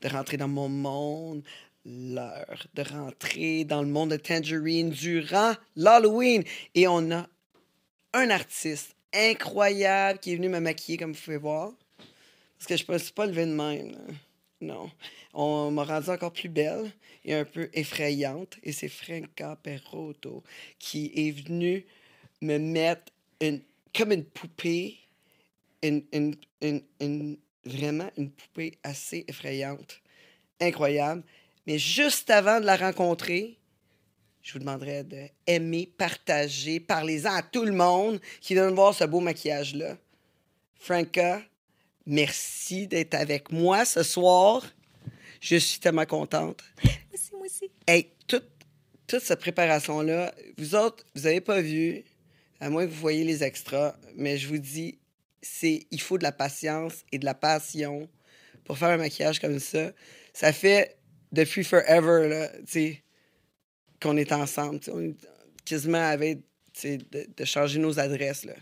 de rentrer dans mon monde, l'heure de rentrer dans le monde de Tangerine durant l'Halloween. Et on a un artiste incroyable qui est venu me maquiller, comme vous pouvez voir. Parce que je ne suis pas levée de même. Non. On m'a rendue encore plus belle et un peu effrayante. Et c'est Franca Perotto qui est venue me mettre comme une poupée, une- une- vraiment une poupée assez effrayante. Incroyable. Mais juste avant de la rencontrer, je vous demanderais de aimer, partager, parlez-en à tout le monde qui vient de voir ce beau maquillage-là. Franca, merci d'être avec moi ce soir. Je suis tellement contente. Moi aussi, moi aussi. Hey, toute, toute cette préparation-là, vous autres, vous n'avez pas vu, à moins que vous voyez les extras, mais je vous dis, c'est il faut de la patience et de la passion pour faire un maquillage comme ça. Ça fait depuis forever, là, tu sais, qu'on est ensemble. On est quasiment avec, de, de changer nos adresses, là.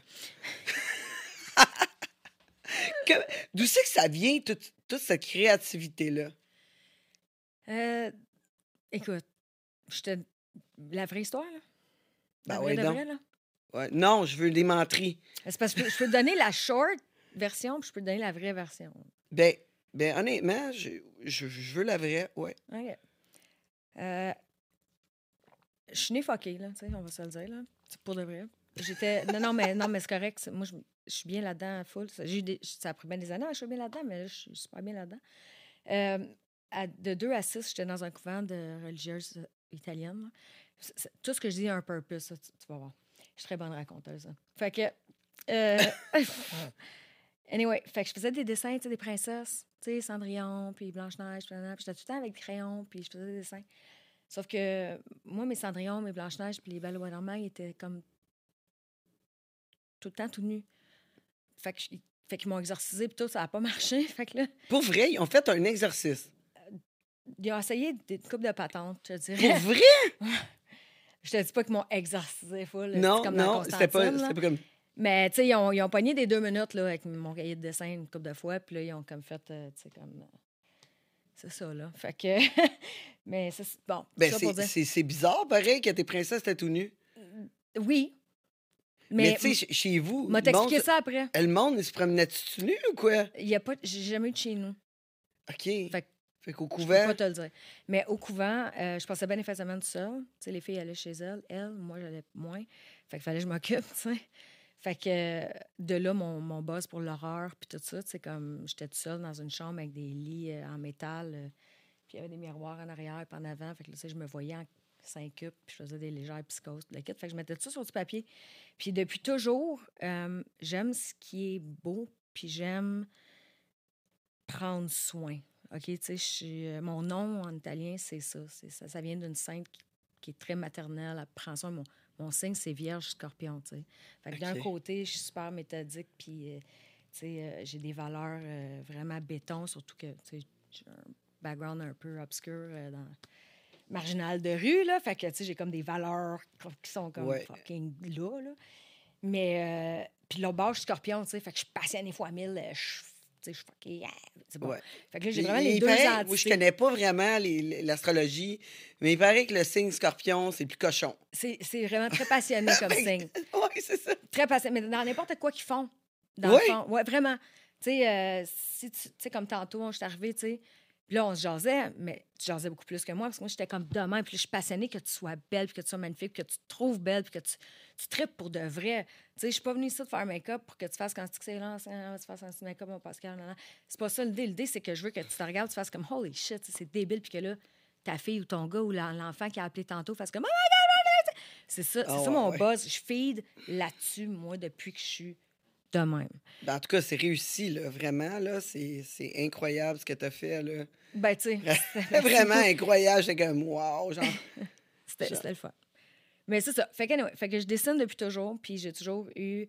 D'où c'est que ça vient, toute, toute cette créativité-là? Euh, écoute, je te... La vraie histoire, là? La Ben vraie ouais, de donc. vraie, là? Ouais. Non, je veux des menteries. C'est parce que je peux- te donner la short version, puis je peux te donner la vraie version. Ben, ben honnêtement, je, je, je veux la vraie, ouais. OK. Euh, je suis née fuckée, là, tu sais, on va se le dire, là. C'est pour de vrai. J'étais... Non, non, mais, non, mais c'est correct. Moi, je, je suis bien là-dedans, full. Ça, j'ai eu des- ça a pris bien des années, je suis bien là-dedans, mais là, je suis super bien là-dedans. Euh, à- de 2 à 6, j'étais dans un couvent de religieuses italiennes. tout ce que je dis a un purpose, ça, tu, tu vas voir. Je suis très bonne raconteuse. hein. Fait que... euh, anyway, fait que je faisais des dessins, tu sais, des princesses, tu sais, Cendrillon, puis Blanche-Neige, puis nanana, puis j'étais tout le temps avec des crayons, puis je faisais des dessins. Sauf que moi, mes Cendrillon, mes Blanche-Neige, puis les Bois dormant, ils étaient comme tout le temps tout nus. Fait que je- fait qu'ils m'ont exorcisé, puis tout, ça n'a pas marché. Fait que là, Pour vrai, ils ont fait un exercice. ils ont essayé des coupes de patentes, je te Pour dirais. vrai? Je te dis pas qu'ils m'ont exorcisé full. Non, comme non, c'était pas, pas comme. Mais, tu sais, ils ont, ils ont pogné des deux minutes là, avec mon cahier de dessin une couple de fois, puis là, ils ont comme fait, euh, tu sais, comme. euh, c'est ça, là. Fait que. mais c'est. Bon, Ben, c'est, bizarre, pareil, que tes princesses étaient tout nues. Oui. Mais, Mais. tu sais, ch- chez vous, m'a monde, t'expliqué ça après. le monde, il se promenait-tu tout nu ou quoi? Il y a pas. J'ai jamais eu de chez nous. OK. Fait que Fait qu'au Je peux couvent. pas te le dire. Mais au couvent, euh, je passais bien semaine seule. Tu sais, les filles allaient chez elles. Elles, moi, j'allais moins. Fait qu'il fallait que je m'occupe, tu sais. Fait que euh, de là, mon, mon boss pour l'horreur, puis tout ça, sais, comme j'étais toute seule dans une chambre avec des lits euh, en métal, euh, puis il y avait des miroirs en arrière et en avant. Fait que là, tu sais, je me voyais en syncope, puis je faisais des légères psychoses. Fait que je mettais tout ça sur du papier. Puis depuis toujours, j'aime ce qui est beau, puis j'aime prendre soin. OK, tu sais, je suis- euh, mon nom en italien, c'est ça. Ça. Ça vient d'une sainte qui, qui est très maternelle. Elle prend soin. Mon, mon signe, c'est Vierge Scorpion, tu sais. Fait que d'un côté, je suis super méthodique, puis, euh, tu sais, euh, j'ai des valeurs euh, vraiment béton, surtout que, tu sais, j'ai un background un peu obscur dans marginal de rue, là. Fait que, tu sais, j'ai comme des valeurs qui sont comme Ouais. fucking là, là. Mais, puis l'autre bord, je suis scorpion, tu sais. Fait que je suis passionnée fois mille. Je, je suis c'est bon. Ouais. Fait que là, j'ai vraiment il les deux paraît- entités. Moi, je connais pas vraiment l'astrologie, mais il paraît que le signe scorpion, c'est plus cochon. C'est vraiment très passionné comme signe. Oui, c'est ça. Très passionné. Mais dans n'importe quoi qu'ils font. Dans Oui. le fond. Ouais, vraiment. Tu sais, euh, si tu sais, comme tantôt, je suis arrivée, tu sais. Puis là, on se jasait, mais tu jasais beaucoup plus que moi, parce que moi, j'étais comme demain, puis je suis passionnée que tu sois belle, puis que tu sois magnifique, puis que tu te trouves belle, puis que tu, tu tripes pour de vrai. Tu sais, je suis pas venue ici de faire make-up pour que tu fasses quand tu sais, là, tu fasses un make-up, mon Pascal. C'est pas ça l'idée. L'idée, c'est que je veux que tu te regardes, tu fasses comme holy shit, c'est débile, puis que là, ta fille ou ton gars ou l'en- l'enfant qui a appelé tantôt fasse comme oh my god, my God! c'est ça, c'est Ah ça mon ouais. buzz. Je feed là-dessus, moi, depuis que je suis de même. Ben, en tout cas, c'est réussi, là. Vraiment, là. C'est c'est incroyable ce que tu as fait, là. Ben, tu sais, Vraiment incroyable. J'étais comme, wow, genre. C'était le fun. Mais c'est ça. Fait que, anyway, fait que je dessine depuis toujours, puis j'ai toujours eu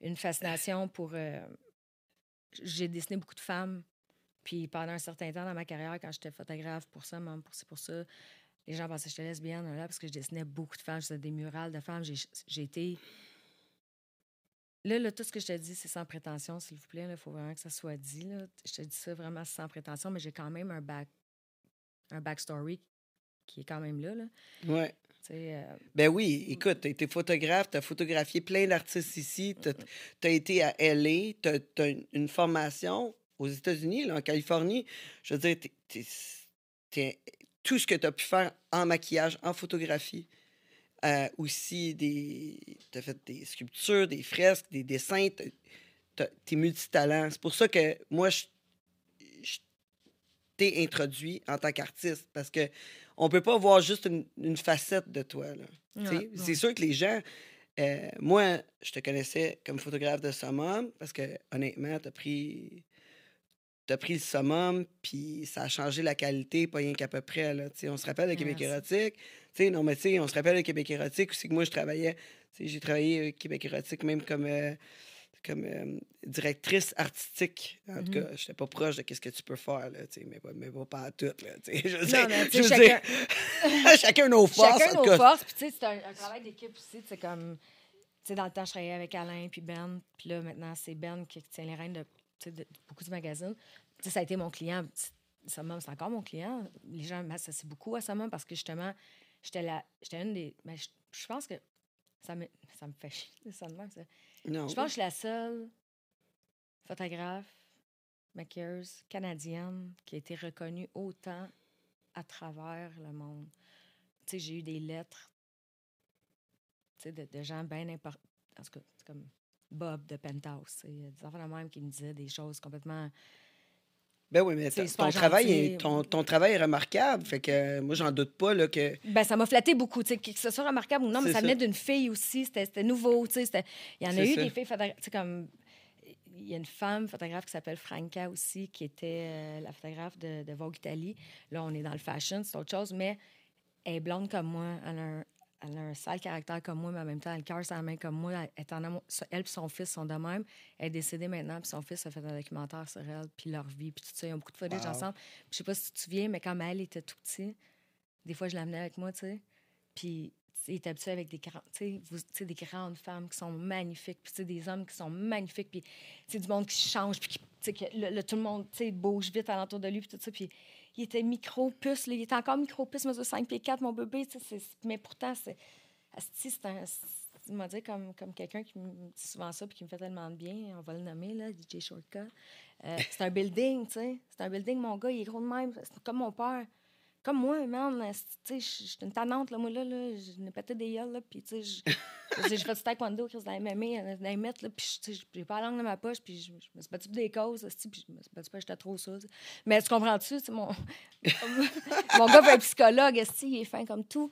une fascination pour. euh, j'ai dessiné beaucoup de femmes, puis pendant un certain temps dans ma carrière, quand j'étais photographe pour ça, même pour pour ça, les gens pensaient que j'étais lesbienne, là, parce que je dessinais beaucoup de femmes, je faisais des murales de femmes. J'ai j'ai été Là, là, tout ce que je te dis, c'est sans prétention, s'il vous plaît. Il faut vraiment que ça soit dit. Là. Je te dis ça vraiment sans prétention, mais j'ai quand même un back un backstory qui est quand même là. là. Ouais. Euh, Ben oui, écoute, tu été photographe, tu as photographié plein d'artistes ici, tu as, été à LA, tu as, une formation aux États-Unis, en Californie. Je veux dire, tout ce que tu as pu faire en maquillage, en photographie. Euh, aussi, des... tu as fait des sculptures, des fresques, des dessins. Tu es multitalent. C'est pour ça que moi, je, je t'ai introduit en tant qu'artiste parce que on peut pas voir juste une, une facette de toi. Ouais, C'est sûr que les gens. euh, moi, je te connaissais comme photographe de summum parce que, honnêtement, tu as pris. T'as pris le summum, puis ça a changé la qualité, pas rien qu'à peu près. Là, on se rappelle de Québec Merci. érotique. Sais, non, mais tu sais, on se rappelle de Québec érotique aussi que moi, je travaillais. tu sais, J'ai travaillé euh, Québec érotique même comme, euh, comme euh, directrice artistique. En tout Mhm. cas, j'étais pas proche de ce que tu peux faire, là, tu sais, mais, pas, mais pas, pas à tout. Là, tu sais, je veux Non, je veux chacun, dire, chacun nos forces. chacun nos forces. Puis, tu sais, c'est un, un travail d'équipe aussi. C'est comme, tu sais, dans le temps, je travaillais avec Alain puis Ben. Puis là, maintenant, c'est Ben qui tient les rênes de, de beaucoup de magazines. Tu sais, ça a été mon client. Summum, c'est encore mon client. Les gens m'associent beaucoup à Summum parce que justement, j'étais la, j'étais une des. Mais je, je pense que ça me, ça me fait chier, ça de même, ça. Non. Je pense que je suis la seule photographe, maquilleuse canadienne qui a été reconnue autant à travers le monde. Tu sais, j'ai eu des lettres tu sais, de, de gens bien importants. En tout cas, c'est comme Bob de Penthouse. tu sais, Des enfants de même qui me disaient des choses complètement. Ben oui, mais ton, travail est, ton, ton travail est remarquable. Fait que euh, moi, j'en doute pas là, que. Ben, ça m'a flatté beaucoup. Que ce soit remarquable ou non, mais ça ça. venait d'une fille aussi. C'était nouveau. tu sais, c'était- Il y en a eu ça. des filles comme. Il y a une femme photographe qui s'appelle Franca aussi, qui était euh, la photographe de, de Vogue Italie. Là, on est dans le fashion, c'est autre chose, mais elle est blonde comme moi. Elle a un, elle a un sale caractère comme moi, mais en même temps, elle a le cœur sur la main comme moi. Elle, est en amour- elle et son fils sont de même. Elle est décédée maintenant, puis son fils a fait un documentaire sur elle, puis leur vie, puis tout ça. Ils ont beaucoup de footage Wow. ensemble. Puis je sais pas si tu te souviens, mais quand Maëlle était tout petit, des fois, je l'amenais avec moi, tu sais. Puis il est habitué avec des, vous- grandes femmes qui sont magnifiques, puis des hommes qui sont magnifiques, puis du monde qui change, puis le, le- tout le monde bouge vite alentour de lui, puis tout ça. Puis il était micro-puce, il était encore micro-puce, mesure 5 pieds 4, mon bébé, mais pourtant, c'est c'est un... Il m'a dit comme, comme quelqu'un qui me dit souvent ça puis qui me fait tellement de bien, on va le nommer, là, DJ Shortcut. Euh, c'est un building, tu sais. C'est un building, mon gars, il est gros de même. C'est comme mon père. Comme moi, man. euh, c'est- Tu sais, je suis une tannante, là, moi, là. là je n'ai pété des gueules, là. Puis, tu sais, j'ai fait du taekwondo, Chris, dans MMA, euh, dans les mètres, là. Puis, tu sais, j'ai pas la langue dans ma poche. Puis, je, me suis battu pour des causes, puis je me suis battu parce que j'étais trop ça. Mais tu comprends-tu, mon... mon gars veut un psychologue, il est fin comme tout.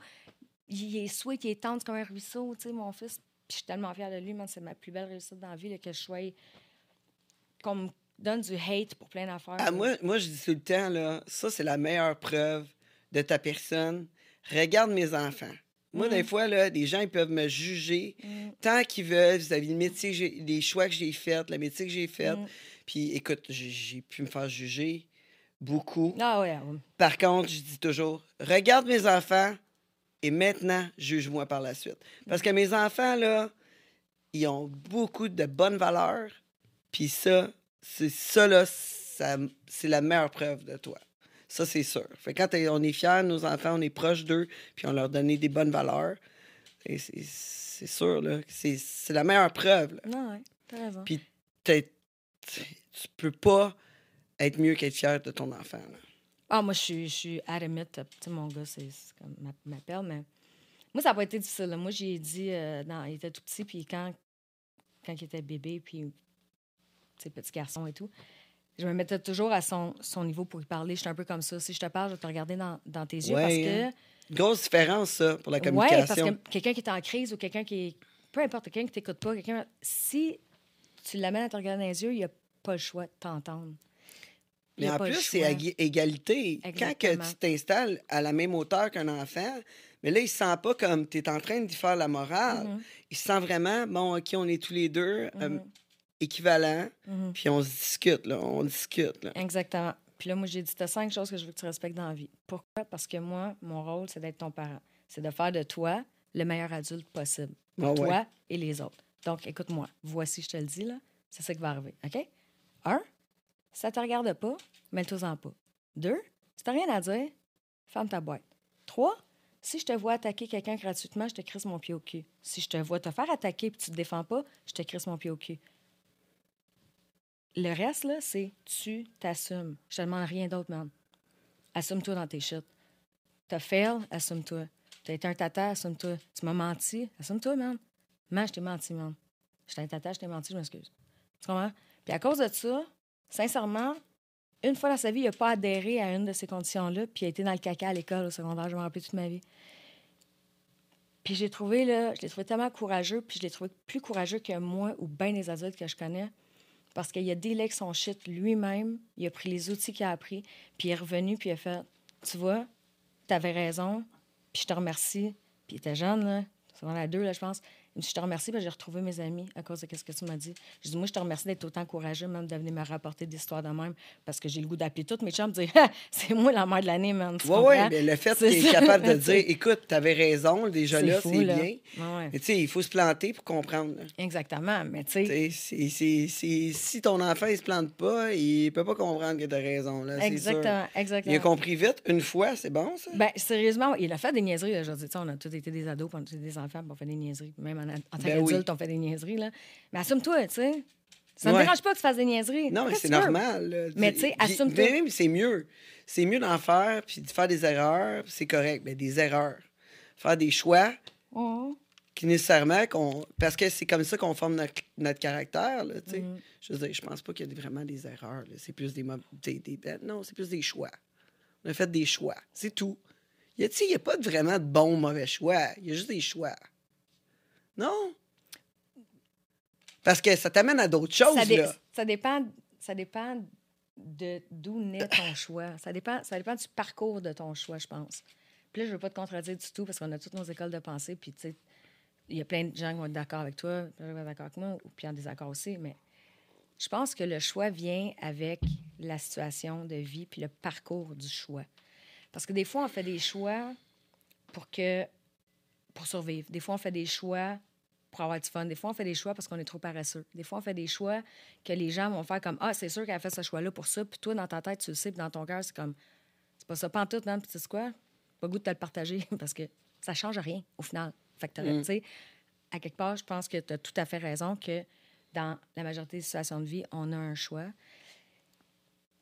Il est sweet, il est tendre comme un ruisseau, tu sais, mon fils. Puis, je suis tellement fière de lui, man. C'est ma plus belle réussite dans la vie, là, que je sois... Qu'on me donne du hate pour plein d'affaires. Ah, moi, moi, je dis tout le temps, là, ça, c'est la meilleure preuve de ta personne. Regarde mes enfants. Moi, des fois, là, des gens ils peuvent me juger Mm. tant qu'ils veulent vis-à-vis du métier, des choix que j'ai faits, le métier que j'ai fait. Mm. Puis, écoute, j'ai- pu me faire juger beaucoup. Ah ouais, ouais. Par contre, je dis toujours, regarde mes enfants et maintenant, juge-moi par la suite. Parce que mes enfants, là, ils ont beaucoup de bonnes valeurs. Puis ça, c'est ça, là, ça- c'est la meilleure preuve de toi. Ça, c'est sûr. Fait quand on est fiers de nos enfants, on est proche d'eux, puis on leur donne des bonnes valeurs, et c'est sûr, là, c'est la meilleure preuve. là. Non, ouais, t'as raison. Puis tu peux pas être mieux qu'être fier de ton enfant. là. Ah, moi, je suis, je suis mon gars, c'est comme ma, ma perle, mais moi, ça n'a pas été difficile. là. Moi, j'ai dit, euh, il était tout petit, puis quand, quand il était bébé, puis, petit garçon et tout, je me mettais toujours à son, son niveau pour lui parler. Je suis un peu comme ça. Si je te parle, je vais te regarder dans, dans tes yeux Ouais, parce que. Grosse différence, ça, pour la Oui, communication. parce que quelqu'un qui est en crise ou quelqu'un qui est. Peu importe, quelqu'un qui t'écoute pas, quelqu'un. Si tu l'amènes à te regarder dans les yeux, il n'y a pas le choix de t'entendre. Y Mais en plus, c'est égalité. égalité. Quand que Exactement. tu t'installes à la même hauteur qu'un enfant, mais là, il se sent pas comme tu es en train d'y faire la morale. Mhm, Il se sent vraiment, bon, OK, on est tous les deux euh, équivalents, mhm. puis on se discute, là, on discute. Là. Exactement. Puis là, moi, j'ai dit, t'as cinq choses que je veux que tu respectes dans la vie. Pourquoi? Parce que moi, mon rôle, c'est d'être ton parent. C'est de faire de toi le meilleur adulte possible. Pour Ah ouais. toi et les autres. Donc, écoute-moi. Voici, je te le dis, là. C'est ça qui va arriver. OK? Un, ça te regarde pas, mets-toi-en pas. Deux, si t'as rien à dire, ferme ta boîte. Trois, si je te vois attaquer quelqu'un gratuitement, je te crisse mon pied au cul. Si je te vois te faire attaquer et tu te défends pas, je te crisse mon pied au cul. Le reste, là, c'est tu t'assumes. Je te demande rien d'autre, man. Assume-toi dans tes shit. T'as fail, assume-toi. T'as été un tata, assume-toi. Tu m'as menti, assume-toi, man. Man, je t'ai menti, man. J'étais un tata, je t'ai menti, je m'excuse. Tu comprends? Puis à cause de ça, sincèrement, une fois dans sa vie, il n'a pas adhéré à une de ces conditions-là, puis il a été dans le caca à l'école, au secondaire, je m'en rappelle toute ma vie. Puis j'ai trouvé, là, je l'ai trouvé tellement courageux, puis je l'ai trouvé plus courageux que moi ou bien des adultes que je connais, parce qu'il a délègue son shit lui-même, il a pris les outils qu'il a appris, puis il est revenu, puis il a fait Tu vois, tu avais raison, puis je te remercie. Puis il était jeune, là, secondaire deux, là, je pense. Je te remercie parce que j'ai retrouvé mes amis à cause de ce que tu m'as dit. Je dis, moi, je te remercie d'être autant courageux, même, de venir me rapporter des histoires de même, parce que j'ai le goût d'appeler toutes mes chums et dire, c'est moi la mère de l'année, man. Oui, oui, mais le fait qu'il est capable de dire, écoute, tu avais raison, déjà là, c'est bien. Ouais. Mais tu sais, il faut se planter pour comprendre. Exactement. Mais tu sais. Si ton enfant, il se plante pas, il peut pas comprendre que tu as raison. Là, exactement, exactement. Il a compris vite, une fois, c'est bon, ça? Ben, sérieusement, il a fait des niaiseries. Dis, on a tous été des ados, on a tous été des enfants, on fait des niaiseries. Même en, tant ben qu'adulte, on fait des niaiseries. Là. Mais assume-toi, tu sais. Ça ne me dérange pas que tu fasses des niaiseries. Non, mais c'est normal. Mais tu sais, assume-toi. Même, c'est mieux. C'est mieux d'en faire, puis de faire des erreurs, c'est correct. Mais des erreurs. Faire des choix oh. qui nécessairement... qu'on Parce que c'est comme ça qu'on forme notre, caractère, là, tu sais. Mm. Je veux dire, je pense pas qu'il y a vraiment des erreurs. C'est plus des, des, des... Non, c'est plus des choix. On a fait des choix. C'est tout. Il n'y a, a, pas vraiment de bons ou mauvais choix? Il y a juste des choix. Non? Parce que ça t'amène à d'autres choses. Ça, là. ça dépend, ça dépend de d'où naît ton choix. Ça dépend, ça dépend du parcours de ton choix, je pense. Puis là, je veux pas te contredire du tout parce qu'on a toutes nos écoles de pensée. Puis, tu sais, il y a plein de gens qui vont être d'accord avec toi, d'accord avec moi, ou puis en désaccord aussi. Mais je pense que le choix vient avec la situation de vie puis le parcours du choix. Parce que des fois, on fait des choix pour que pour survivre. Des fois, on fait des choix pour avoir du fun. Des fois, on fait des choix parce qu'on est trop paresseux. Des fois, on fait des choix que les gens vont faire comme Ah, c'est sûr qu'elle a fait ce choix-là pour ça. Puis toi, dans ta tête, tu le sais. Puis dans ton cœur, c'est comme C'est pas ça, pas en tout, man. Puis tu sais quoi? Pas goût de te le partager parce que ça change rien au final. Fait que mm. tu sais, à quelque part, je pense que tu as tout à fait raison que dans la majorité des situations de vie, on a un choix.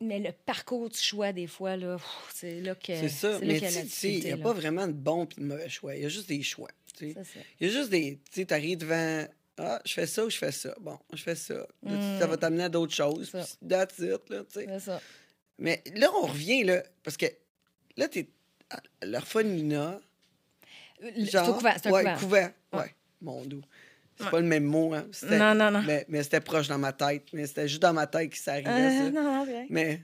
Mais le parcours du choix, des fois, là, c'est là que. C'est ça. Mais il n'y a pas vraiment de bon et de mauvais choix. Il y a juste des choix. Il y a juste des. Tu sais, arrives devant. Ah, je fais ça ou je fais ça? Bon, je fais ça. Ça va mm. t'amener à d'autres choses. That's it, là, tu sais. C'est ça. Mais là, on revient, là, parce que là, t'es l'orphelinat. Genre, c'est couvert. C'est ouais, couvert. Ouais. Mon doux. C'est pas le même mot, hein. Non, non, non. Mais, mais c'était proche dans ma tête. Mais c'était juste dans ma tête que ça arrivait, euh, ça. Non, non, rien. Mais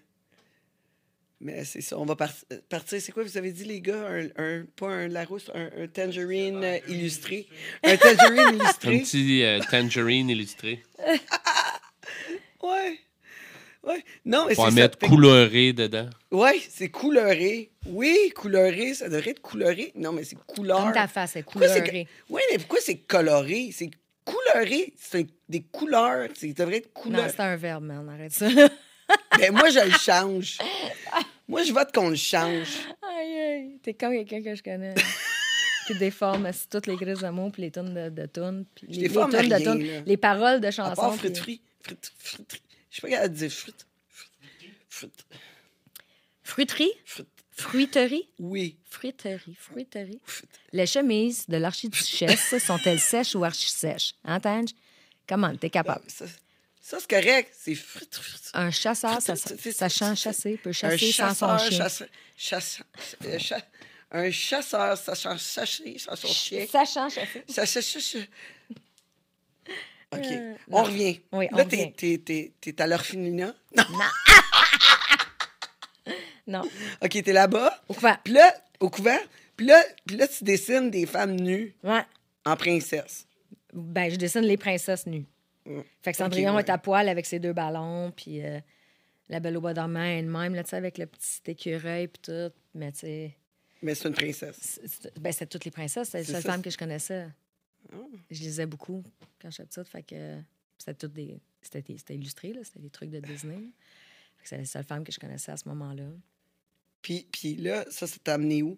mais c'est ça. On va partir. C'est quoi, vous avez dit, les gars? Un, un pas un Larousse, un, un tangerine euh, illustré. Un tangerine illustré. Un petit euh, tangerine illustré. ouais. Ouais. Non, mais c'est. On va mettre coloré dedans. Ouais, c'est coloré. Oui, coloré. Ça devrait être coloré. Non, mais c'est couleur. Comme ta face, c'est coloré. Oui, mais pourquoi c'est coloré? C'est coloré. C'est des couleurs. Ça devrait être couleur. Non, c'est un verbe, mais on arrête ça. ben, moi, je le change. Moi, je vote qu'on le change. Aïe, aïe. T'es comme quelqu'un que je connais. qui déforme toutes les grises d'amour puis les tonnes de, de tunes. Puis les, les, de tunes, les paroles de chansons. À part fruit puis... Je sais pas qu'elle dire fruit. Fruit. Fruiterie? Fruiterie? Oui. Fruiterie, fruiterie. Les chemises de l'archiduchesse sont-elles sèches ou archi-sèches? Hein, Comment? T'es capable? Ben, ça, c'est correct. C'est Un chasseur, ça, sachant chasser, peut chasser sans son chien. Euh, un chasseur, sachant chasser sans son chien. Sachant chasser. Sachant OK. Euh, on revient. Oui, Là, t'es, à l'orphelinat. Non. non. OK, t'es là-bas. Au couvert. Puis là, au couvert. Puis là, puis là, tu dessines des femmes nues. Ouais. En princesse. Ben, je dessine les princesses nues. Fait que Cendrillon est à poil avec ses deux ballons, puis euh, la belle au bois dormant elle-même, là, avec le petit écureuil, puis tout. Mais tu sais. Mais c'est une princesse. Ben, c'est toutes les princesses. C'est la seule femme que je connaissais. Je lisais beaucoup quand j'étais petite. Fait que c'était tout des. C'était c'était illustré, là. C'était des trucs de Disney. Que c'est la seule femme que je connaissais à ce moment-là. Puis, puis là, ça, ça t'a amené où?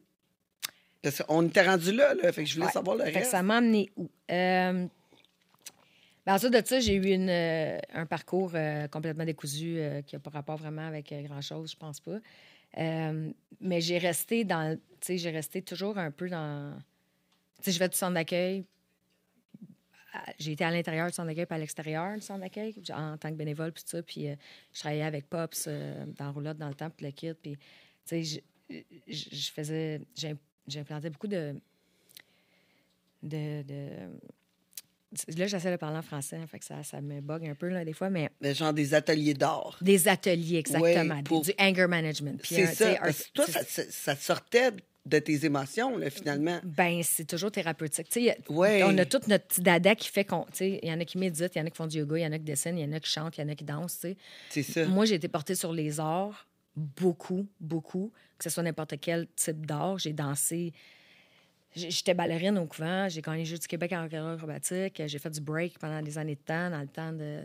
Parce qu'on était rendu là, là. Fait que je voulais Ouais. savoir le Fait que reste. ça m'a amené où? Euh, ben, ensuite de ça, j'ai eu une, euh, un parcours euh, complètement décousu euh, qui n'a pas rapport vraiment avec grand-chose, je pense pas. Mais j'ai resté dans... Tu sais, j'ai resté toujours un peu dans... Tu sais, je vais du centre d'accueil. J'ai été à l'intérieur du centre d'accueil puis à l'extérieur du centre d'accueil en tant que bénévole puis tout ça. Puis euh, je travaillais avec Pops euh, dans Roulotte dans le temps puis le kit. Puis, tu sais, je, faisais... J'implantais beaucoup de de, de- Là, j'essaie de parler en français, hein, fait que ça, ça me bug un peu là, des fois, mais Mais genre des ateliers d'art. des ateliers, exactement. Pour- du anger management. C'est ça. Parce que toi, ça, ça sortait de tes émotions, là, finalement. Ben, c'est toujours thérapeutique. Ouais. On a tout notre petit dada qui fait qu'on. tu sais, Il y en a qui méditent, il y en a qui font du yoga, il y en a qui dessinent, il y en a qui chantent, il y en a qui dansent. tu sais. C'est ça. Moi, j'ai été portée sur les arts, beaucoup, beaucoup, que ce soit n'importe quel type d'art. J'ai dansé. J'étais ballerine au couvent, j'ai gagné les Jeux du Québec en carrière acrobatique, j'ai fait du break pendant des années de temps, dans le temps de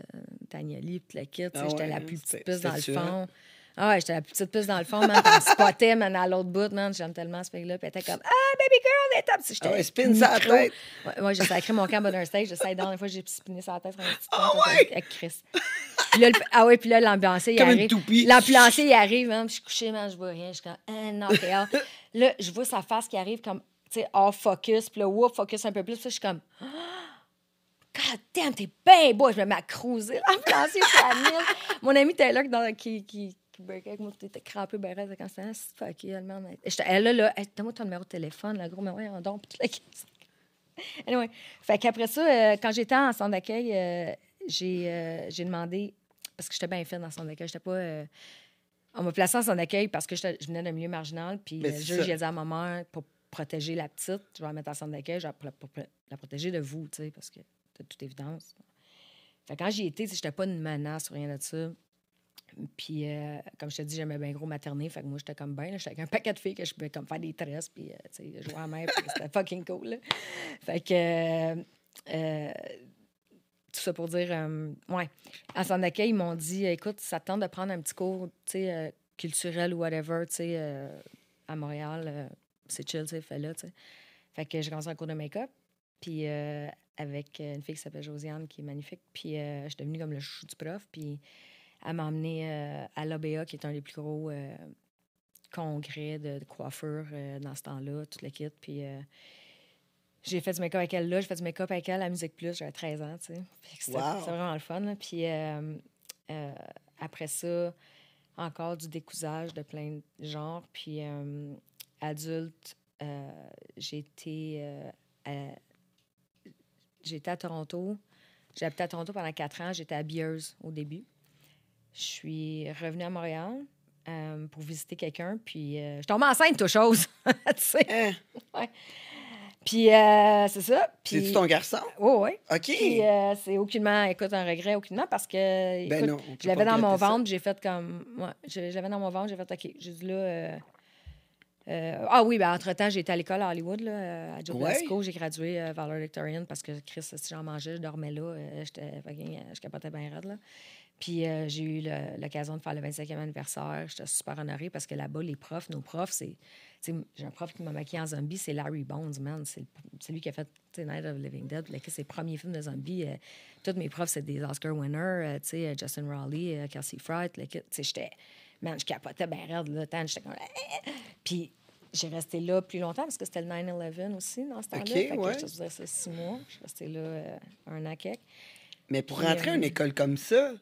Tagnoli, puis le kit. Ah j'étais la plus petite puce dans le fond. Ah ouais, j'étais la plus petite puce dans le fond, man. On spottait, man, à l'autre bout, man. J'aime tellement ce fake-là. Puis elle était comme, ah, baby girl, est top. J'étais Ah ouais, spin ça à la micro. tête. Ouais, ouais, j'ai sacré mon camp bonheur stage. J'ai dans des fois, j'ai spiné la tête sur un petit Ah ouais? avec, avec Chris. Puis là, le- ah ouais, puis là, l'ambulancier, il une arrive. L'ambulancier, il arrive, man. puis Je suis couchée, man, je vois rien. Je suis comme, ah, non, t'es. Là, je vois sa face qui arrive comme, tu sais, hors focus. Puis là, whoop, focus un peu plus. Puis je suis comme, God damn, t'es bien beau. Je me mets à cruiser. L'ambulancier, c'est à mille. Mon ami Taylor dans, qui, qui, qui breakait avec moi, t'étais crampé, ben raide, quand c'était, ah, fucké, elle. J'étais- Elle, là, là, hey, donne-moi ton numéro de téléphone, là, gros, mais ouais, on donc, puis toute la. Anyway, fait qu'après ça, euh, quand j'étais en centre d'accueil, euh, j'ai euh, j'ai demandé, parce que j'étais bien fine dans le centre d'accueil, j'étais pas. euh, on m'a placé en centre d'accueil parce que j'étais- je venais d'un milieu marginal, puis le juge, a dit à ma mère, pour protéger la petite, je vais la mettre en centre d'accueil, je vais la- pour la protéger de vous, tu sais, parce que de toute évidence. Fait quand j'y étais, je n'étais pas une menace ou rien de ça. Puis, euh, comme je te dis, j'aimais bien gros materner. Fait que moi, j'étais comme bien. J'étais avec un paquet de filles que je pouvais comme faire des tresses, puis euh, tu sais, jouer à la mer, puis c'était fucking cool. là. Fait que. euh, euh, tout ça pour dire, ouais. En centre d'accueil, ils m'ont dit, écoute, ça te tente de prendre un petit cours, tu sais, culturel ou whatever, tu sais, à Montréal, c'est chill, tu sais, fais-le, tu sais. Fait que j'ai commencé un cours de make-up, puis avec une fille qui s'appelle Josiane, qui est magnifique, puis je suis devenue comme le chou du prof, puis elle m'a emmenée euh, à l'ABA, qui est un des plus gros euh, congrès de, de coiffure euh, dans ce temps-là, tout le kit, puis... euh, j'ai fait du make-up avec elle là, j'ai fait du make-up avec elle à Musique Plus, j'avais 13 ans, tu sais. C'était Wow. vraiment le fun. là. Puis après ça, encore du décousage de plein de genres. Puis adulte, j'ai été, à, à Toronto. J'ai habité à Toronto pendant quatre ans. J'étais habilleuse au début. Je suis revenue à Montréal euh, pour visiter quelqu'un. Puis euh, je suis tombée enceinte, toute chose. tu sais. Hein? Puis euh, c'est ça. Puis... C'est-tu ton garçon? Oui, oui. OK. Puis c'est aucunement, écoute, un regret, aucunement, parce que, Ben non, je l'avais dans mon ventre, j'ai fait comme, ouais, je, je l'avais dans mon ventre, j'ai fait, OK, j'ai dit là, euh, ah oui, ben entre-temps, j'ai été à l'école à Hollywood, là, à Joe Ouais. J'ai gradué euh, valedictorian parce que Chris, si j'en mangeais, je dormais là, euh, je capotais bien raide, là. Puis euh, j'ai eu l'occasion de faire le 25e anniversaire. J'étais super honorée parce que là-bas, les profs, nos profs, c'est. J'ai un prof qui m'a maquillé en zombie, c'est Larry Bones, man. C'est lui qui a fait Night of the Living Dead. Là, ses premiers films de zombies. euh, tous mes profs, c'est des Oscar winners. euh, sais, Justin Raleigh, euh, Kelsey Fright. j'étais. Man, je capotais bien raide, là. J'étais comme. Puis j'ai resté là plus longtemps parce que c'était le 9-11 aussi dans ce temps-là. OK, fait que ouais. je te disais six mois. Je suis restée là euh, un an quelques. Mais pour Puis, rentrer à une euh, école comme ça,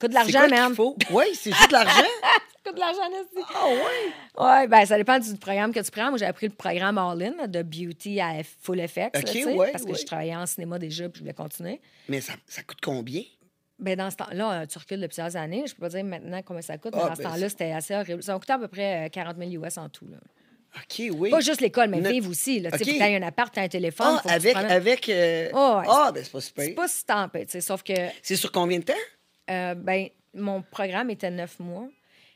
Coûte de l'argent, faut? Oui, c'est juste de l'argent. coûte de l'argent, Nasty. Ah oui? Oui, ben ça dépend du programme que tu prends. Moi, j'avais pris le programme All-In là, de Beauty à Full Effects, là, OK, tu sais, ouais, parce que je travaillais en cinéma déjà puis je voulais continuer. Mais ça, ça coûte combien? Ben, dans ce temps-là, euh, tu recules de plusieurs années. Je peux pas dire maintenant combien ça coûte, mais Ah, dans ce ben, temps-là, c'était assez horrible. Ça m'a coûté à peu près euh, 40 000 US en tout. Là. OK, oui. Pas juste l'école, mais Ne- vivre aussi. Là, Tu sais, OK. Faut que tu un appart, tu un téléphone. Ah, faut avec. euh, Oh, ouais, Ah, ben c'est pas super. C'est pas si sais, sauf que C'est sur combien de temps? Euh, ben, mon programme était neuf mois.